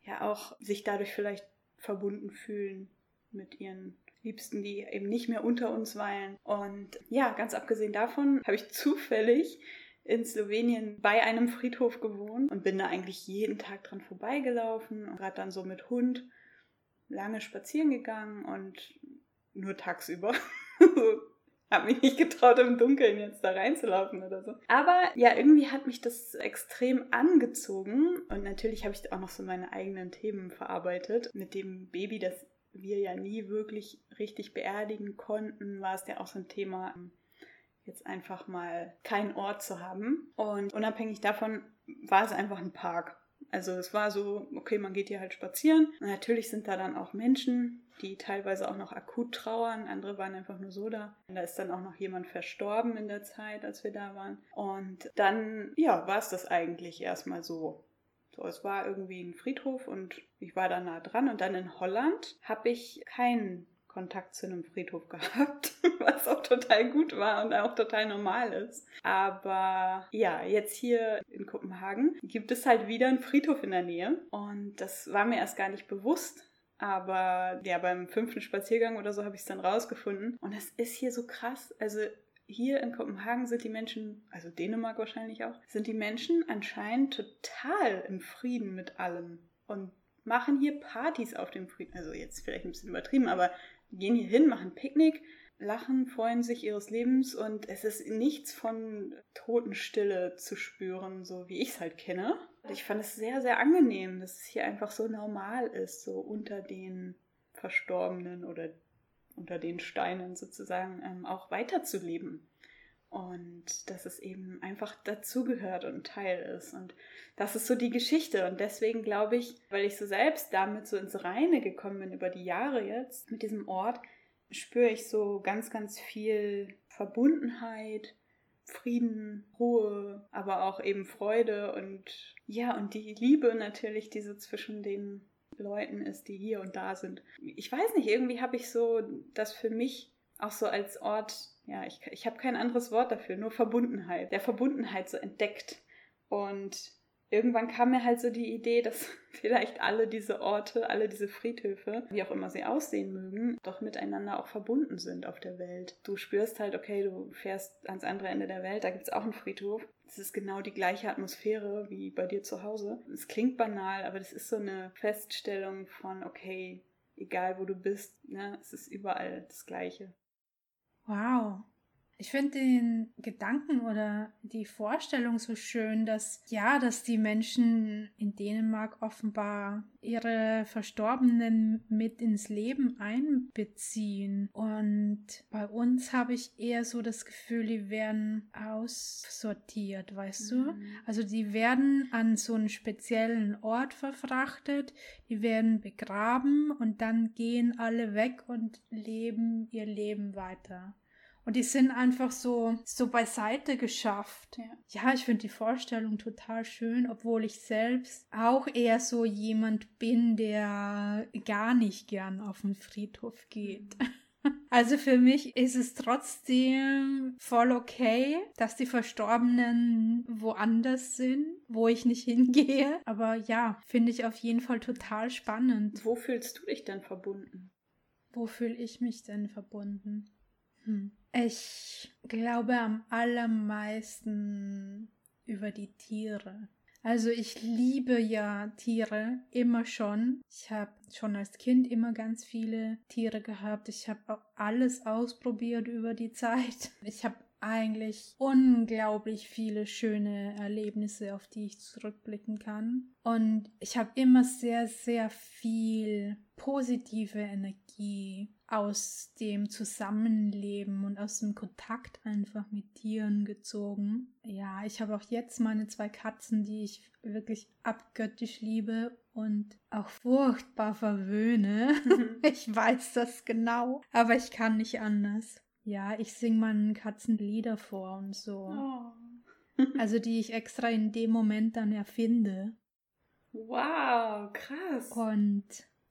Speaker 2: ja auch sich dadurch vielleicht verbunden fühlen mit ihren Liebsten, die eben nicht mehr unter uns weilen. Und ja, ganz abgesehen davon habe ich zufällig in Slowenien bei einem Friedhof gewohnt und bin da eigentlich jeden Tag dran vorbeigelaufen und gerade dann so mit Hund lange spazieren gegangen und nur tagsüber. *laughs* habe mich nicht getraut, im Dunkeln jetzt da reinzulaufen oder so. Aber ja, irgendwie hat mich das extrem angezogen. Und natürlich habe ich auch noch so meine eigenen Themen verarbeitet. Mit dem Baby, das wir ja nie wirklich richtig beerdigen konnten, war es ja auch so ein Thema, jetzt einfach mal keinen Ort zu haben. Und unabhängig davon war es einfach ein Park. Also es war so, okay, man geht hier halt spazieren. Und natürlich sind da dann auch Menschen, die teilweise auch noch akut trauern. Andere waren einfach nur so da. Und da ist dann auch noch jemand verstorben in der Zeit, als wir da waren. Und dann, ja, war es das eigentlich erstmal so. So, es war irgendwie ein Friedhof und ich war da nah dran. Und dann in Holland habe ich keinen Kontakt zu einem Friedhof *laughs* gehabt, was auch total gut war und auch total normal ist. Aber ja, jetzt hier in Kopenhagen gibt es halt wieder einen Friedhof in der Nähe und das war mir erst gar nicht bewusst. Aber ja, beim fünften Spaziergang oder so habe ich es dann rausgefunden. Und es ist hier so krass. Also hier in Kopenhagen sind die Menschen, also Dänemark wahrscheinlich auch, sind die Menschen anscheinend total im Frieden mit allem und machen hier Partys auf dem Frieden. Also jetzt vielleicht ein bisschen übertrieben, aber gehen hier hin, machen Picknick, lachen, freuen sich ihres Lebens und es ist nichts von Totenstille zu spüren, so wie ich es halt kenne. Ich fand es sehr, sehr angenehm, dass es hier einfach so normal ist, so unter den Verstorbenen oder unter den Steinen sozusagen ähm, auch weiterzuleben. Und dass es eben einfach dazugehört und Teil ist. Und das ist so die Geschichte. Und deswegen glaube ich, weil ich so selbst damit so ins Reine gekommen bin über die Jahre jetzt mit diesem Ort, spüre ich so ganz, ganz viel Verbundenheit, Frieden, Ruhe, aber auch eben Freude und ja, und die Liebe natürlich, die so zwischen den Leuten ist, die hier und da sind. Ich weiß nicht, irgendwie habe ich so das für mich auch so als Ort ja, ich, ich habe kein anderes Wort dafür, nur Verbundenheit, der Verbundenheit so entdeckt. Und irgendwann kam mir halt so die Idee, dass *laughs* vielleicht alle diese Orte, alle diese Friedhöfe, wie auch immer sie aussehen mögen, doch miteinander auch verbunden sind auf der Welt. Du spürst halt, okay, du fährst ans andere Ende der Welt, da gibt es auch einen Friedhof. Es ist genau die gleiche Atmosphäre wie bei dir zu Hause. Es klingt banal, aber das ist so eine Feststellung von, okay, egal wo du bist, ne, es ist überall das Gleiche.
Speaker 1: Wow. Ich finde den Gedanken oder die Vorstellung so schön, dass ja, dass die Menschen in Dänemark offenbar ihre Verstorbenen mit ins Leben einbeziehen. Und bei uns habe ich eher so das Gefühl, die werden aussortiert, weißt mhm. du? Also die werden an so einen speziellen Ort verfrachtet, die werden begraben und dann gehen alle weg und leben ihr Leben weiter. Und die sind einfach so, so beiseite geschafft. Ja, ja ich finde die Vorstellung total schön, obwohl ich selbst auch eher so jemand bin, der gar nicht gern auf den Friedhof geht. Mhm. *laughs* Also für mich ist es trotzdem voll okay, dass die Verstorbenen woanders sind, wo ich nicht hingehe. Aber ja, finde ich auf jeden Fall total spannend.
Speaker 2: Wo fühlst du dich denn verbunden?
Speaker 1: Wo fühle ich mich denn verbunden? Hm. Ich glaube am allermeisten über die Tiere. Also ich liebe ja Tiere immer schon. Ich habe schon als Kind immer ganz viele Tiere gehabt. Ich habe auch alles ausprobiert über die Zeit. Ich habe eigentlich unglaublich viele schöne Erlebnisse, auf die ich zurückblicken kann. Und ich habe immer sehr, sehr viel positive Energie aus dem Zusammenleben und aus dem Kontakt einfach mit Tieren gezogen. Ja, ich habe auch jetzt meine zwei Katzen, die ich wirklich abgöttisch liebe und auch furchtbar verwöhne. *laughs* Ich weiß das genau, aber ich kann nicht anders. Ja, ich singe meinen Katzen Lieder vor und so. Oh. also die ich extra in dem Moment dann erfinde.
Speaker 2: Wow, krass.
Speaker 1: Und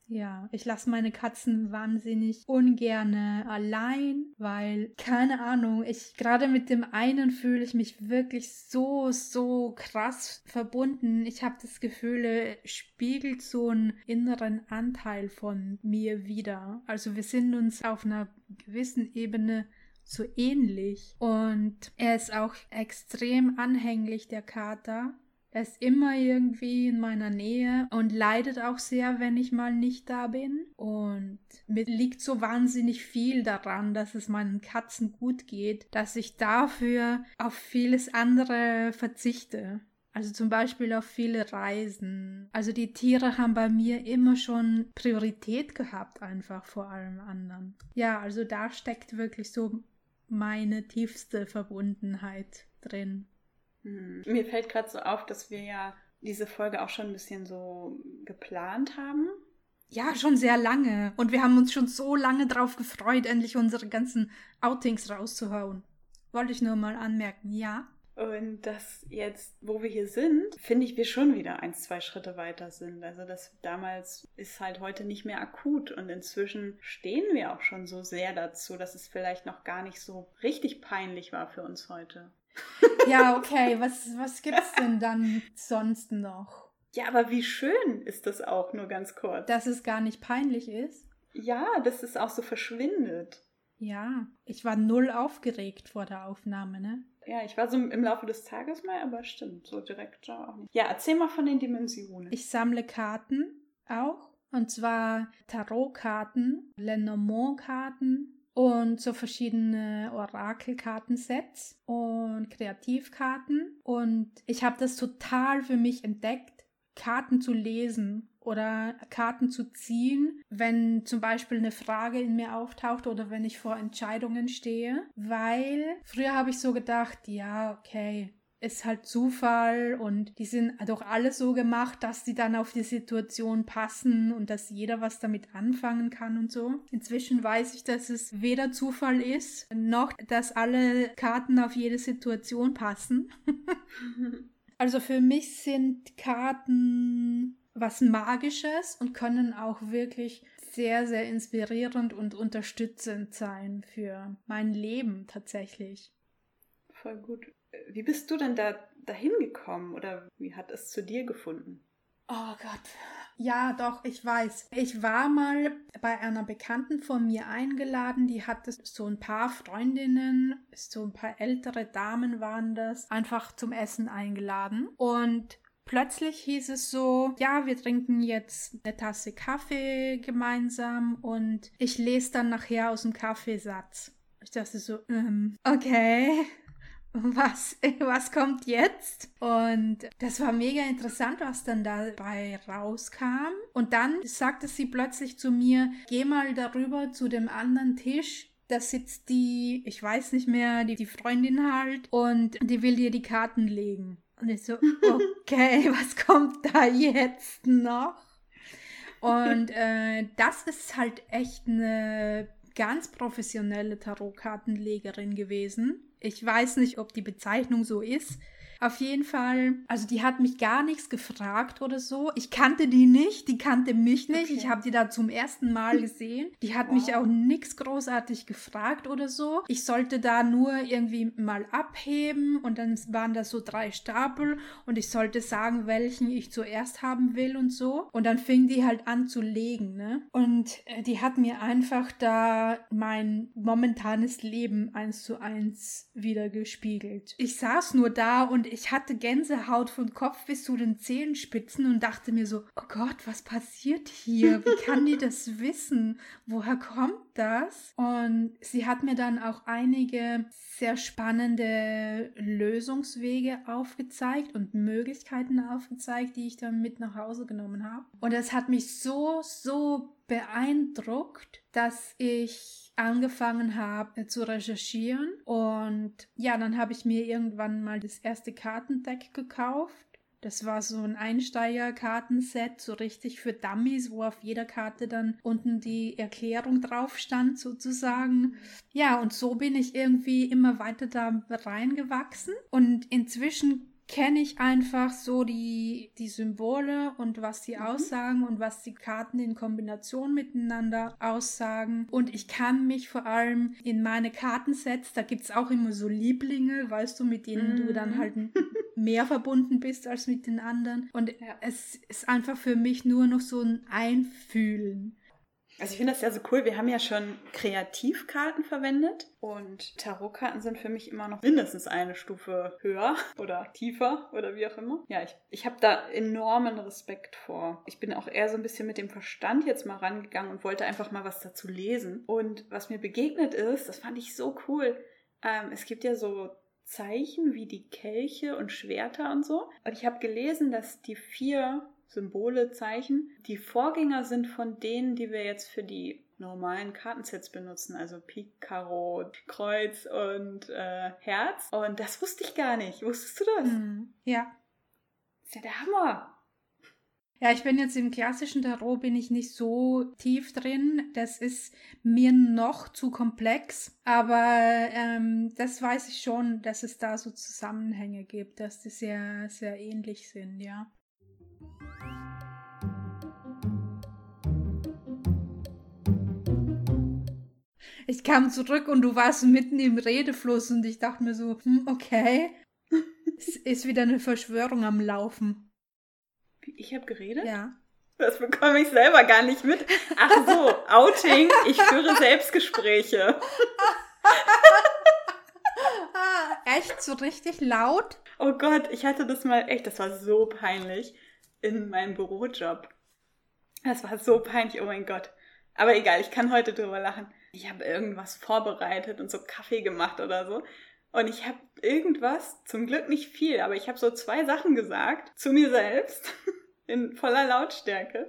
Speaker 1: ja, ich lasse meine Katzen wahnsinnig ungerne allein, weil keine Ahnung, ich gerade mit dem einen fühle ich mich wirklich so so krass verbunden. Ich habe das Gefühl, er spiegelt so einen inneren Anteil von mir wieder. Also wir sind uns auf einer gewissen Ebene so ähnlich und er ist auch extrem anhänglich der Kater er ist immer irgendwie in meiner Nähe und leidet auch sehr, wenn ich mal nicht da bin. Und mir liegt so wahnsinnig viel daran, dass es meinen Katzen gut geht, dass ich dafür auf vieles andere verzichte. Also zum Beispiel auf viele Reisen. Also die Tiere haben bei mir immer schon Priorität gehabt, einfach vor allem anderen. Ja, also da steckt wirklich so meine tiefste Verbundenheit drin.
Speaker 2: Hm. Mir fällt gerade so auf, dass wir ja diese Folge auch schon ein bisschen so geplant haben.
Speaker 1: Ja, schon sehr lange. Und wir haben uns schon so lange drauf gefreut, endlich unsere ganzen Outings rauszuhauen. Wollte ich nur mal anmerken, ja.
Speaker 2: Und dass jetzt, wo wir hier sind, finde ich, wir schon wieder ein, zwei Schritte weiter sind. Also das damals ist halt heute nicht mehr akut und inzwischen stehen wir auch schon so sehr dazu, dass es vielleicht noch gar nicht so richtig peinlich war für uns heute. *laughs*
Speaker 1: Ja, okay. Was, was gibt's denn dann sonst noch?
Speaker 2: Ja, aber wie schön ist das auch, nur ganz kurz.
Speaker 1: Dass es gar nicht peinlich ist?
Speaker 2: Ja, dass es auch so verschwindet.
Speaker 1: Ja, ich war null aufgeregt vor der Aufnahme, ne?
Speaker 2: Ja, ich war so im Laufe des Tages mal, aber stimmt, so direkt auch nicht. Ja, erzähl mal von den Dimensionen.
Speaker 1: Ich sammle Karten auch. Und zwar Tarotkarten, Lenormand-Karten, und so verschiedene Orakelkartensets und Kreativkarten. Und ich habe das total für mich entdeckt, Karten zu lesen oder Karten zu ziehen, wenn zum Beispiel eine Frage in mir auftaucht oder wenn ich vor Entscheidungen stehe, weil früher habe ich so gedacht, ja, okay, ist halt Zufall und die sind doch alle so gemacht, dass die dann auf die Situation passen und dass jeder was damit anfangen kann und so. Inzwischen weiß ich, dass es weder Zufall ist, noch dass alle Karten auf jede Situation passen. *laughs* also für mich sind Karten was Magisches und können auch wirklich sehr, sehr inspirierend und unterstützend sein für mein Leben tatsächlich.
Speaker 2: Voll gut. Wie bist du denn da dahin gekommen oder wie hat es zu dir gefunden?
Speaker 1: Oh Gott. Ja, doch, ich weiß. Ich war mal bei einer Bekannten von mir eingeladen, die hatte so ein paar Freundinnen, so ein paar ältere Damen waren das, einfach zum Essen eingeladen. Und plötzlich hieß es so, ja, wir trinken jetzt eine Tasse Kaffee gemeinsam und ich lese dann nachher aus dem Kaffeesatz. Ich dachte so, ähm, okay, was, *laughs* was kommt jetzt? Und das war mega interessant, was dann dabei rauskam. Und dann sagte sie plötzlich zu mir, geh mal darüber zu dem anderen Tisch. Da sitzt die, ich weiß nicht mehr, die, die Freundin halt und die will dir die Karten legen. Und ich so, *laughs* okay, was kommt da jetzt noch? Und äh, das ist halt echt eine ganz professionelle Tarotkartenlegerin gewesen. Ich weiß nicht, ob die Bezeichnung so ist. Auf jeden Fall, also die hat mich gar nichts gefragt oder so. Ich kannte die nicht, die kannte mich nicht. Okay. Ich habe die da zum ersten Mal gesehen. Die hat wow. mich auch nichts großartig gefragt oder so. Ich sollte da nur irgendwie mal abheben und dann waren da so drei Stapel und ich sollte sagen, welchen ich zuerst haben will und so. Und dann fing die halt an zu legen, ne? Und äh, die hat mir einfach da mein momentanes Leben eins zu eins wieder gespiegelt. Ich saß nur da und ich hatte Gänsehaut von Kopf bis zu den Zehenspitzen und dachte mir so, oh Gott, was passiert hier? Wie kann die das *laughs* wissen? Woher kommt das? Und sie hat mir dann auch einige sehr spannende Lösungswege aufgezeigt und Möglichkeiten aufgezeigt, die ich dann mit nach Hause genommen habe. Und das hat mich so, so beeindruckt, dass ich angefangen habe äh, zu recherchieren und ja, dann habe ich mir irgendwann mal das erste Kartendeck gekauft. Das war so ein Einsteiger-Kartenset, so richtig für Dummies, wo auf jeder Karte dann unten die Erklärung drauf stand, sozusagen. Ja, und so bin ich irgendwie immer weiter da reingewachsen. Und inzwischen kenne ich einfach so die, die Symbole und was die mhm. aussagen und was die Karten in Kombination miteinander aussagen. Und ich kann mich vor allem in meine Kartensets, da gibt es auch immer so Lieblinge, weißt du, mit denen mhm. du dann mhm. halt *laughs* mehr verbunden bist als mit den anderen. Und ja. es ist einfach für mich nur noch so ein Einfühlen.
Speaker 2: Also ich finde das ja so cool. Wir haben ja schon Kreativkarten verwendet und Tarotkarten sind für mich immer noch mindestens eine Stufe höher *laughs* oder tiefer oder wie auch immer. Ja, ich, ich habe da enormen Respekt vor. Ich bin auch eher so ein bisschen mit dem Verstand jetzt mal rangegangen und wollte einfach mal was dazu lesen. Und was mir begegnet ist, das fand ich so cool. Ähm, es gibt ja so Zeichen wie die Kelche und Schwerter und so. Und ich habe gelesen, dass die vier Symbole, Zeichen, die Vorgänger sind von denen, die wir jetzt für die normalen Kartensets benutzen, also Pik, Karo, Kreuz und äh, Herz. Und das wusste ich gar nicht. Wusstest du das?
Speaker 1: Mhm. Ja.
Speaker 2: ist ja der Hammer.
Speaker 1: Ja, ich bin jetzt im klassischen Tarot bin ich nicht so tief drin. Das ist mir noch zu komplex. Aber ähm, das weiß ich schon, dass es da so Zusammenhänge gibt, dass die sehr, sehr ähnlich sind, ja. Ich kam zurück und du warst mitten im Redefluss und ich dachte mir so, hm, okay, es ist wieder eine Verschwörung am Laufen.
Speaker 2: Ich habe geredet?
Speaker 1: Ja.
Speaker 2: Das bekomme ich selber gar nicht mit. Ach so, Outing, ich führe Selbstgespräche.
Speaker 1: echt so richtig laut?
Speaker 2: Oh Gott, ich hatte das mal echt, das war so peinlich in meinem Bürojob. Das war so peinlich, oh mein Gott. Aber egal, ich kann heute drüber lachen. Ich habe irgendwas vorbereitet und so Kaffee gemacht oder so. Und ich habe irgendwas, zum Glück nicht viel, aber ich habe so zwei Sachen gesagt zu mir selbst *laughs* in voller Lautstärke.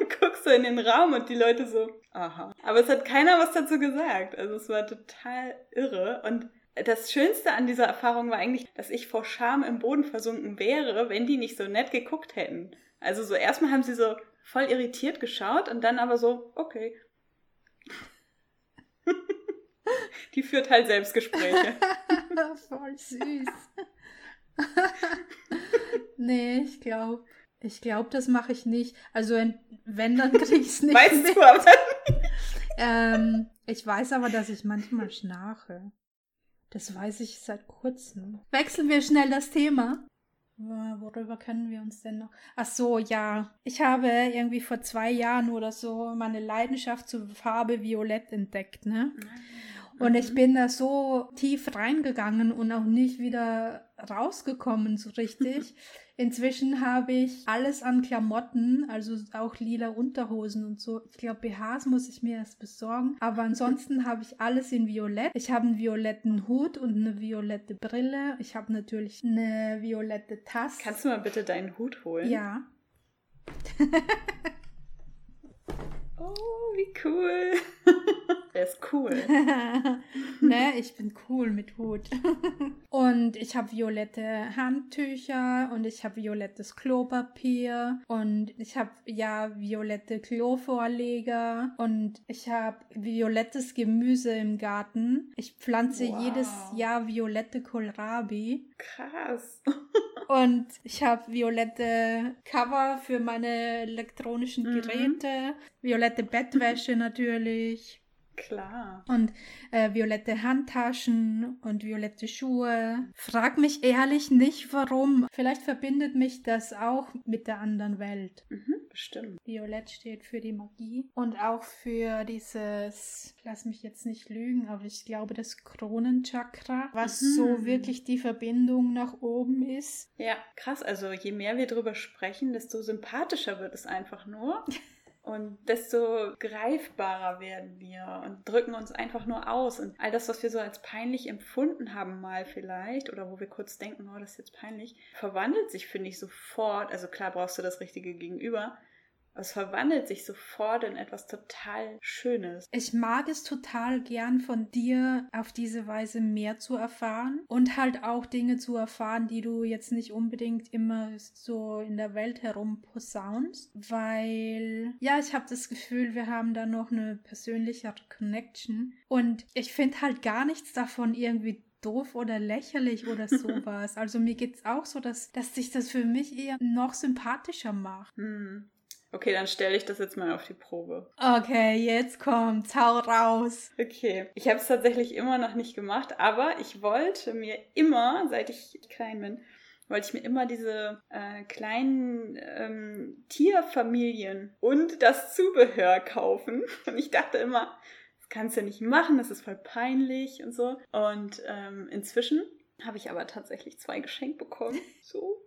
Speaker 2: Und guckst so in den Raum und die Leute so, aha. Aber es hat keiner was dazu gesagt. Also es war total irre. Und das Schönste an dieser Erfahrung war eigentlich, dass ich vor Scham im Boden versunken wäre, wenn die nicht so nett geguckt hätten. Also so erstmal haben sie so voll irritiert geschaut und dann aber so, okay. Die führt halt Selbstgespräche. *laughs*
Speaker 1: voll süß. *laughs* nee, ich glaube, ich glaube, das mache ich nicht. Also wenn, dann kriege ich es nicht.
Speaker 2: Weißt mit. du aber? *laughs*
Speaker 1: ähm, ich weiß aber, dass ich manchmal schnarche. Das weiß ich seit kurzem. Wechseln wir schnell das Thema. Worüber kennen wir uns denn noch? Ach so, ja. Ich habe irgendwie vor zwei Jahren oder so meine Leidenschaft zur Farbe Violett entdeckt, ne? Und ich mhm. bin da so tief reingegangen und auch nicht wieder rausgekommen so richtig. *laughs* Inzwischen habe ich alles an Klamotten, also auch lila Unterhosen und so. Ich glaube, BHs muss ich mir erst besorgen. Aber ansonsten *laughs* habe ich alles in Violett. Ich habe einen violetten Hut und eine violette Brille. Ich habe natürlich eine violette Tasse.
Speaker 2: Kannst du mal bitte deinen Hut holen?
Speaker 1: Ja. *laughs*
Speaker 2: oh, wie cool. Der ist cool. *laughs*
Speaker 1: ne, ich bin cool mit Hut. *laughs* und ich habe violette Handtücher und ich habe violettes Klopapier und ich habe ja violette Klovorleger und ich habe violettes Gemüse im Garten. Ich pflanze wow. jedes Jahr violette Kohlrabi.
Speaker 2: Krass. *laughs*
Speaker 1: und ich habe violette Cover für meine elektronischen mhm. Geräte, mhm. violette Bettwäsche natürlich.
Speaker 2: Klar.
Speaker 1: Und äh, violette Handtaschen und violette Schuhe. Frag mich ehrlich nicht, warum. Vielleicht verbindet mich das auch mit der anderen Welt.
Speaker 2: Mhm, bestimmt.
Speaker 1: Violett steht für die Magie und auch für dieses, lass mich jetzt nicht lügen, aber ich glaube das Kronenchakra, was mhm. so wirklich die Verbindung nach oben ist.
Speaker 2: Ja, krass. Also je mehr wir darüber sprechen, desto sympathischer wird es einfach nur. *laughs* Und desto greifbarer werden wir und drücken uns einfach nur aus. Und all das, was wir so als peinlich empfunden haben, mal vielleicht, oder wo wir kurz denken, oh, das ist jetzt peinlich, verwandelt sich, finde ich, sofort. Also klar brauchst du das richtige Gegenüber. Es verwandelt sich sofort in etwas total Schönes.
Speaker 1: Ich mag es total gern von dir auf diese Weise mehr zu erfahren und halt auch Dinge zu erfahren, die du jetzt nicht unbedingt immer so in der Welt herum posaunst, weil ja, ich habe das Gefühl, wir haben da noch eine persönlichere Connection und ich finde halt gar nichts davon irgendwie doof oder lächerlich oder *laughs* sowas. also mir geht es auch so, dass, dass sich das für mich eher noch sympathischer macht.
Speaker 2: Hm. Okay, dann stelle ich das jetzt mal auf die Probe.
Speaker 1: Okay, jetzt kommt's, hau raus.
Speaker 2: Okay, ich habe es tatsächlich immer noch nicht gemacht, aber ich wollte mir immer, seit ich klein bin, wollte ich mir immer diese äh, kleinen ähm, Tierfamilien und das Zubehör kaufen. *laughs* Und ich dachte immer, das kannst du nicht machen, das ist voll peinlich und so. Und ähm, inzwischen habe ich aber tatsächlich zwei geschenkt bekommen. So,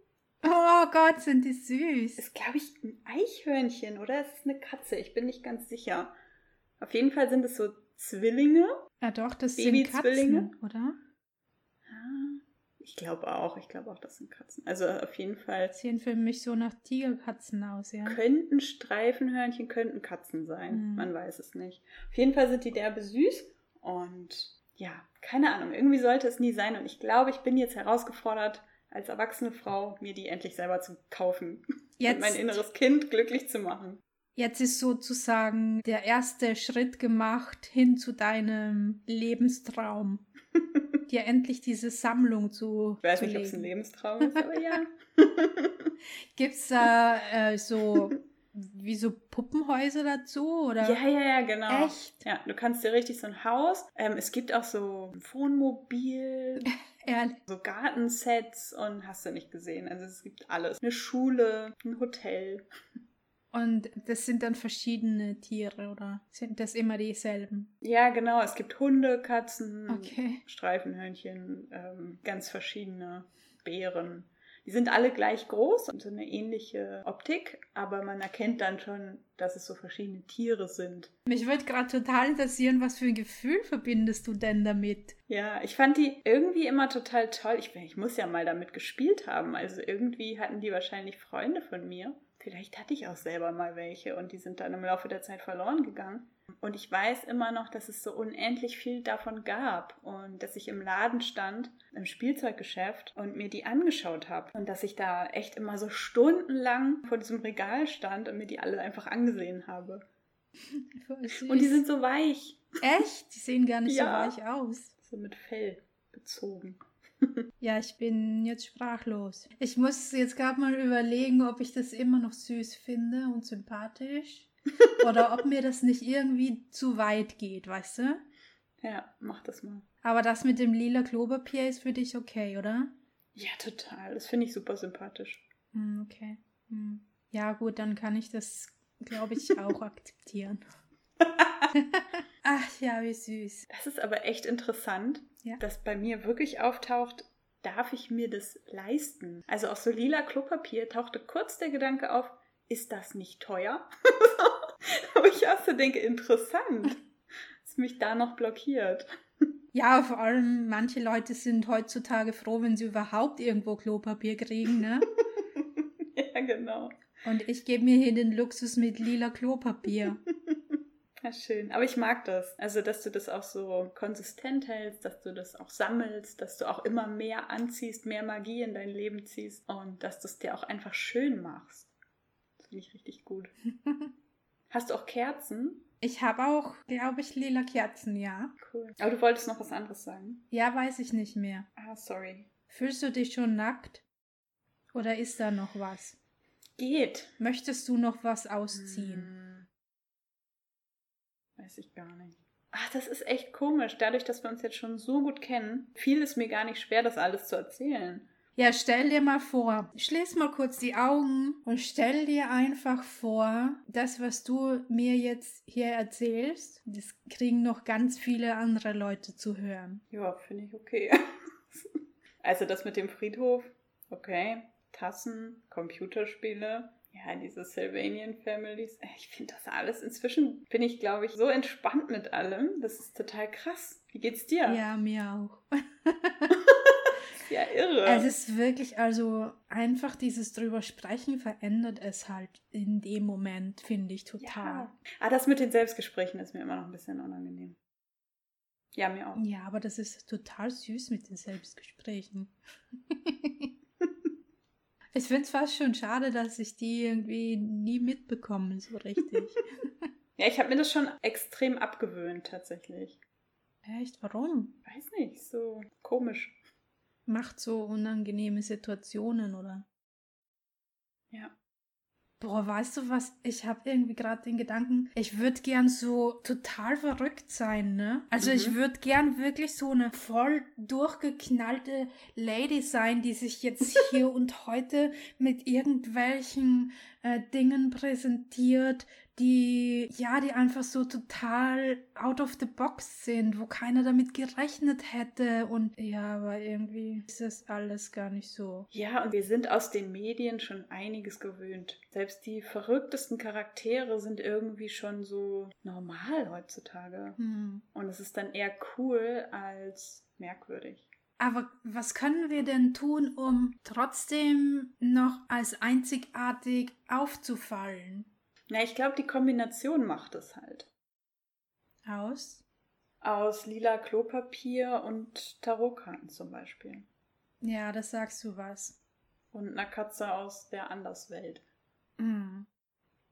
Speaker 1: Oh Gott, sind die süß.
Speaker 2: Ist, glaube ich, ein Eichhörnchen oder ist es eine Katze? Ich bin nicht ganz sicher. Auf jeden Fall sind es so Zwillinge.
Speaker 1: Ja, doch, das sind Katzen, oder?
Speaker 2: Ja, ich glaube auch. Ich glaube auch, das sind Katzen. Also auf jeden Fall.
Speaker 1: Sehen für mich so nach Tigerkatzen aus, ja.
Speaker 2: Könnten Streifenhörnchen, könnten Katzen sein. Hm. Man weiß es nicht. Auf jeden Fall sind die derbe süß und ja, keine Ahnung. Irgendwie sollte es nie sein und ich glaube, ich bin jetzt herausgefordert, als erwachsene Frau mir die endlich selber zu kaufen Jetzt, *laughs* und mein inneres Kind glücklich zu machen.
Speaker 1: Jetzt ist sozusagen der erste Schritt gemacht hin zu deinem Lebenstraum. *laughs* dir endlich diese Sammlung zu.
Speaker 2: Ich weiß nicht, ob es ein Lebenstraum ist, aber ja. *laughs*
Speaker 1: Gibt es da äh, so wie so Puppenhäuser dazu? Oder?
Speaker 2: Ja, ja, ja, genau. Echt? Ja, du kannst dir richtig so ein Haus. Ähm, es gibt auch so ein Wohnmobil. *laughs* Ehrlich. So Gartensets und hast du nicht gesehen. Also es gibt alles. Eine Schule, ein Hotel.
Speaker 1: Und das sind dann verschiedene Tiere oder sind das immer dieselben?
Speaker 2: Ja, genau. Es gibt Hunde, Katzen, okay. Streifenhörnchen, ähm, ganz verschiedene Bären. Die sind alle gleich groß und so eine ähnliche Optik, aber man erkennt dann schon, dass es so verschiedene Tiere sind.
Speaker 1: Mich würde gerade total interessieren, was für ein Gefühl verbindest du denn damit?
Speaker 2: Ja, ich fand die irgendwie immer total toll. Ich, ich muss ja mal damit gespielt haben. Also irgendwie hatten die wahrscheinlich Freunde von mir. Vielleicht hatte ich auch selber mal welche und die sind dann im Laufe der Zeit verloren gegangen. Und ich weiß immer noch, dass es so unendlich viel davon gab und dass ich im Laden stand, im Spielzeuggeschäft und mir die angeschaut habe und dass ich da echt immer so stundenlang vor diesem Regal stand und mir die alle einfach angesehen habe. *laughs* Und die sind so weich.
Speaker 1: Echt? Die sehen gar nicht ja. so weich aus.
Speaker 2: So mit Fell bezogen. *laughs*
Speaker 1: Ja, ich bin jetzt sprachlos. Ich muss jetzt gerade mal überlegen, ob ich das immer noch süß finde und sympathisch. Oder ob mir das nicht irgendwie zu weit geht, weißt du?
Speaker 2: Ja, mach das mal.
Speaker 1: Aber das mit dem lila Klopapier ist für dich okay, oder?
Speaker 2: Ja, total. Das finde ich super sympathisch.
Speaker 1: Hm, okay. Hm. Ja, gut, dann kann ich das, glaube ich, auch *laughs* akzeptieren. *laughs* Ach ja, wie süß.
Speaker 2: Das ist aber echt interessant, ja. dass bei mir wirklich auftaucht, darf ich mir das leisten? Also aus so lila Klopapier tauchte kurz der Gedanke auf, ist das nicht teuer? *laughs* *laughs* Aber ich auch so denke, interessant, dass mich da noch blockiert.
Speaker 1: Ja, vor allem manche Leute sind heutzutage froh, wenn sie überhaupt irgendwo Klopapier kriegen, ne? *laughs*
Speaker 2: ja, genau.
Speaker 1: Und ich gebe mir hier den Luxus mit lila Klopapier. *laughs*
Speaker 2: Ja, schön. Aber ich mag das. Also, dass du das auch so konsistent hältst, dass du das auch sammelst, dass du auch immer mehr anziehst, mehr Magie in dein Leben ziehst und dass du es dir auch einfach schön machst. Das finde ich richtig gut. Hast du auch Kerzen?
Speaker 1: Ich habe auch, glaube ich, lila Kerzen, ja.
Speaker 2: Cool. Aber du wolltest noch was anderes sagen?
Speaker 1: Ja, weiß ich nicht mehr.
Speaker 2: Ah, sorry.
Speaker 1: Fühlst du dich schon nackt? Oder ist da noch was?
Speaker 2: Geht.
Speaker 1: Möchtest du noch was ausziehen? Hm.
Speaker 2: Weiß ich gar nicht. Ach, das ist echt komisch. Dadurch, dass wir uns jetzt schon so gut kennen, fiel es mir gar nicht schwer, das alles zu erzählen.
Speaker 1: Ja, stell dir mal vor, schließ mal kurz die Augen und stell dir einfach vor, das, was du mir jetzt hier erzählst, das kriegen noch ganz viele andere Leute zu hören.
Speaker 2: Ja, finde ich okay. *laughs* also das mit dem Friedhof, okay. Tassen, Computerspiele, ja, diese Sylvanian Families. Ich finde das alles. Inzwischen bin ich, glaube ich, so entspannt mit allem. Das ist total krass. Wie geht's dir?
Speaker 1: Ja, mir auch. *laughs*
Speaker 2: ja irre.
Speaker 1: Es ist wirklich, also einfach dieses drüber sprechen verändert es halt in dem Moment, finde ich total.
Speaker 2: Ja. Ah, das mit den Selbstgesprächen ist mir immer noch ein bisschen unangenehm. Ja, mir auch.
Speaker 1: Ja, aber das ist total süß mit den Selbstgesprächen. *laughs* ich finde es fast schon schade, dass ich die irgendwie nie mitbekomme, so richtig. *laughs* *laughs*
Speaker 2: ja, ich habe mir das schon extrem abgewöhnt, tatsächlich.
Speaker 1: Echt? Warum?
Speaker 2: Weiß nicht, so komisch.
Speaker 1: Macht so unangenehme Situationen, oder?
Speaker 2: Ja.
Speaker 1: Boah, weißt du was? Ich habe irgendwie gerade den Gedanken, ich würde gern so total verrückt sein, ne? Also mhm. ich würde gern wirklich so eine voll durchgeknallte Lady sein, die sich jetzt *laughs* hier und heute mit irgendwelchen äh, Dingen präsentiert, die, ja, die einfach so total out of the box sind, wo keiner damit gerechnet hätte. Und ja, aber irgendwie ist das alles gar nicht so.
Speaker 2: Ja, und wir sind aus den Medien schon einiges gewöhnt. Selbst die verrücktesten Charaktere sind irgendwie schon so normal heutzutage. Hm. Und es ist dann eher cool als merkwürdig.
Speaker 1: Aber was können wir denn tun, um trotzdem noch als einzigartig aufzufallen?
Speaker 2: Na, ich glaube, die Kombination macht es halt.
Speaker 1: Aus?
Speaker 2: Aus lila Klopapier und Tarotkarten zum Beispiel.
Speaker 1: Ja, das sagst du was.
Speaker 2: Und einer Katze aus der Anderswelt.
Speaker 1: Mm.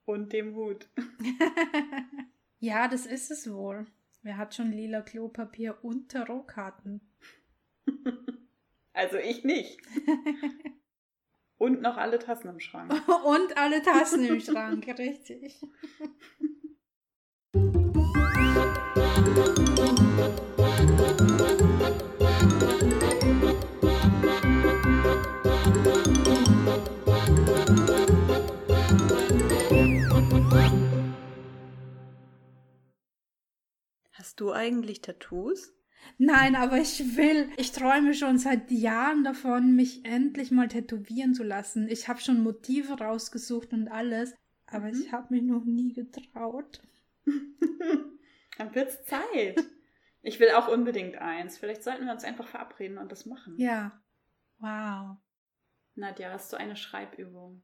Speaker 2: Und dem Hut. *laughs*
Speaker 1: ja, das ist es wohl. Wer hat schon lila Klopapier und Tarotkarten? *laughs*
Speaker 2: also ich nicht. *laughs* Und noch alle Tassen im Schrank. *laughs*
Speaker 1: Und alle Tassen im Schrank, richtig.
Speaker 2: Hast du eigentlich Tattoos?
Speaker 1: Nein, aber ich will. Ich träume schon seit Jahren davon, mich endlich mal tätowieren zu lassen. Ich habe schon Motive rausgesucht und alles, aber mhm. ich habe mich noch nie getraut. *laughs*
Speaker 2: Dann wird's Zeit. Ich will auch unbedingt eins. Vielleicht sollten wir uns einfach verabreden und das machen.
Speaker 1: Ja. Wow.
Speaker 2: Nadja, hast du eine Schreibübung?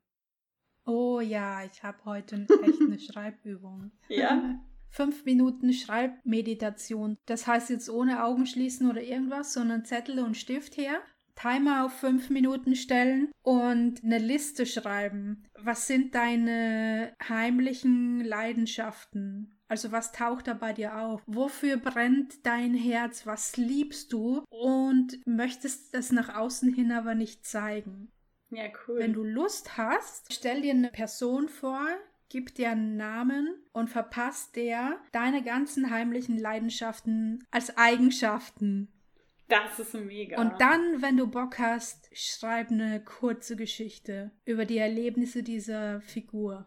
Speaker 1: Oh ja, ich habe heute echt eine *laughs* Schreibübung.
Speaker 2: Ja? *laughs*
Speaker 1: fünf Minuten Schreibmeditation. Das heißt jetzt ohne Augen schließen oder irgendwas, sondern Zettel und Stift her. Timer auf fünf Minuten stellen und eine Liste schreiben. Was sind deine heimlichen Leidenschaften? Also was taucht da bei dir auf? Wofür brennt dein Herz? Was liebst du? Und möchtest das nach außen hin aber nicht zeigen.
Speaker 2: Ja, cool.
Speaker 1: Wenn du Lust hast, stell dir eine Person vor, gib dir einen Namen und verpasst der deine ganzen heimlichen Leidenschaften als Eigenschaften.
Speaker 2: Das ist mega.
Speaker 1: Und dann, wenn du Bock hast, schreib eine kurze Geschichte über die Erlebnisse dieser Figur.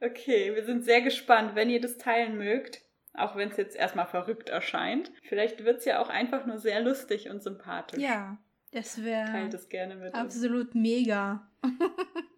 Speaker 2: Okay, wir sind sehr gespannt, wenn ihr das teilen mögt. Auch wenn es jetzt erstmal verrückt erscheint. Vielleicht wird es ja auch einfach nur sehr lustig und sympathisch.
Speaker 1: Ja, das wäre.
Speaker 2: Teilt es gerne mit
Speaker 1: Absolut uns. mega. *laughs*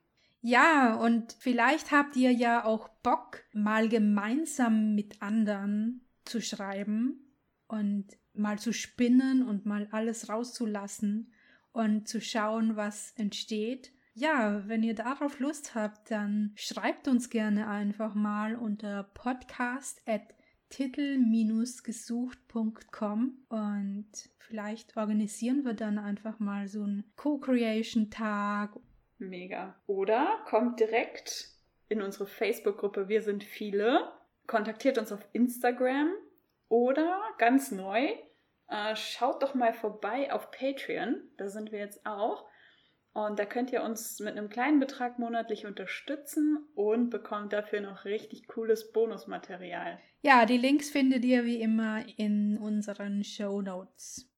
Speaker 1: Ja, und vielleicht habt ihr ja auch Bock, mal gemeinsam mit anderen zu schreiben und mal zu spinnen und mal alles rauszulassen und zu schauen, was entsteht. Ja, wenn ihr darauf Lust habt, dann schreibt uns gerne einfach mal unter podcast at titel-gesucht.com und vielleicht organisieren wir dann einfach mal so einen Co-Creation-Tag
Speaker 2: Mega. Oder kommt direkt in unsere Facebook-Gruppe Wir sind viele, kontaktiert uns auf Instagram oder ganz neu, äh, schaut doch mal vorbei auf Patreon, da sind wir jetzt auch. Und da könnt ihr uns mit einem kleinen Betrag monatlich unterstützen und bekommt dafür noch richtig cooles Bonusmaterial.
Speaker 1: Ja, die Links findet ihr wie immer in unseren Show Notes.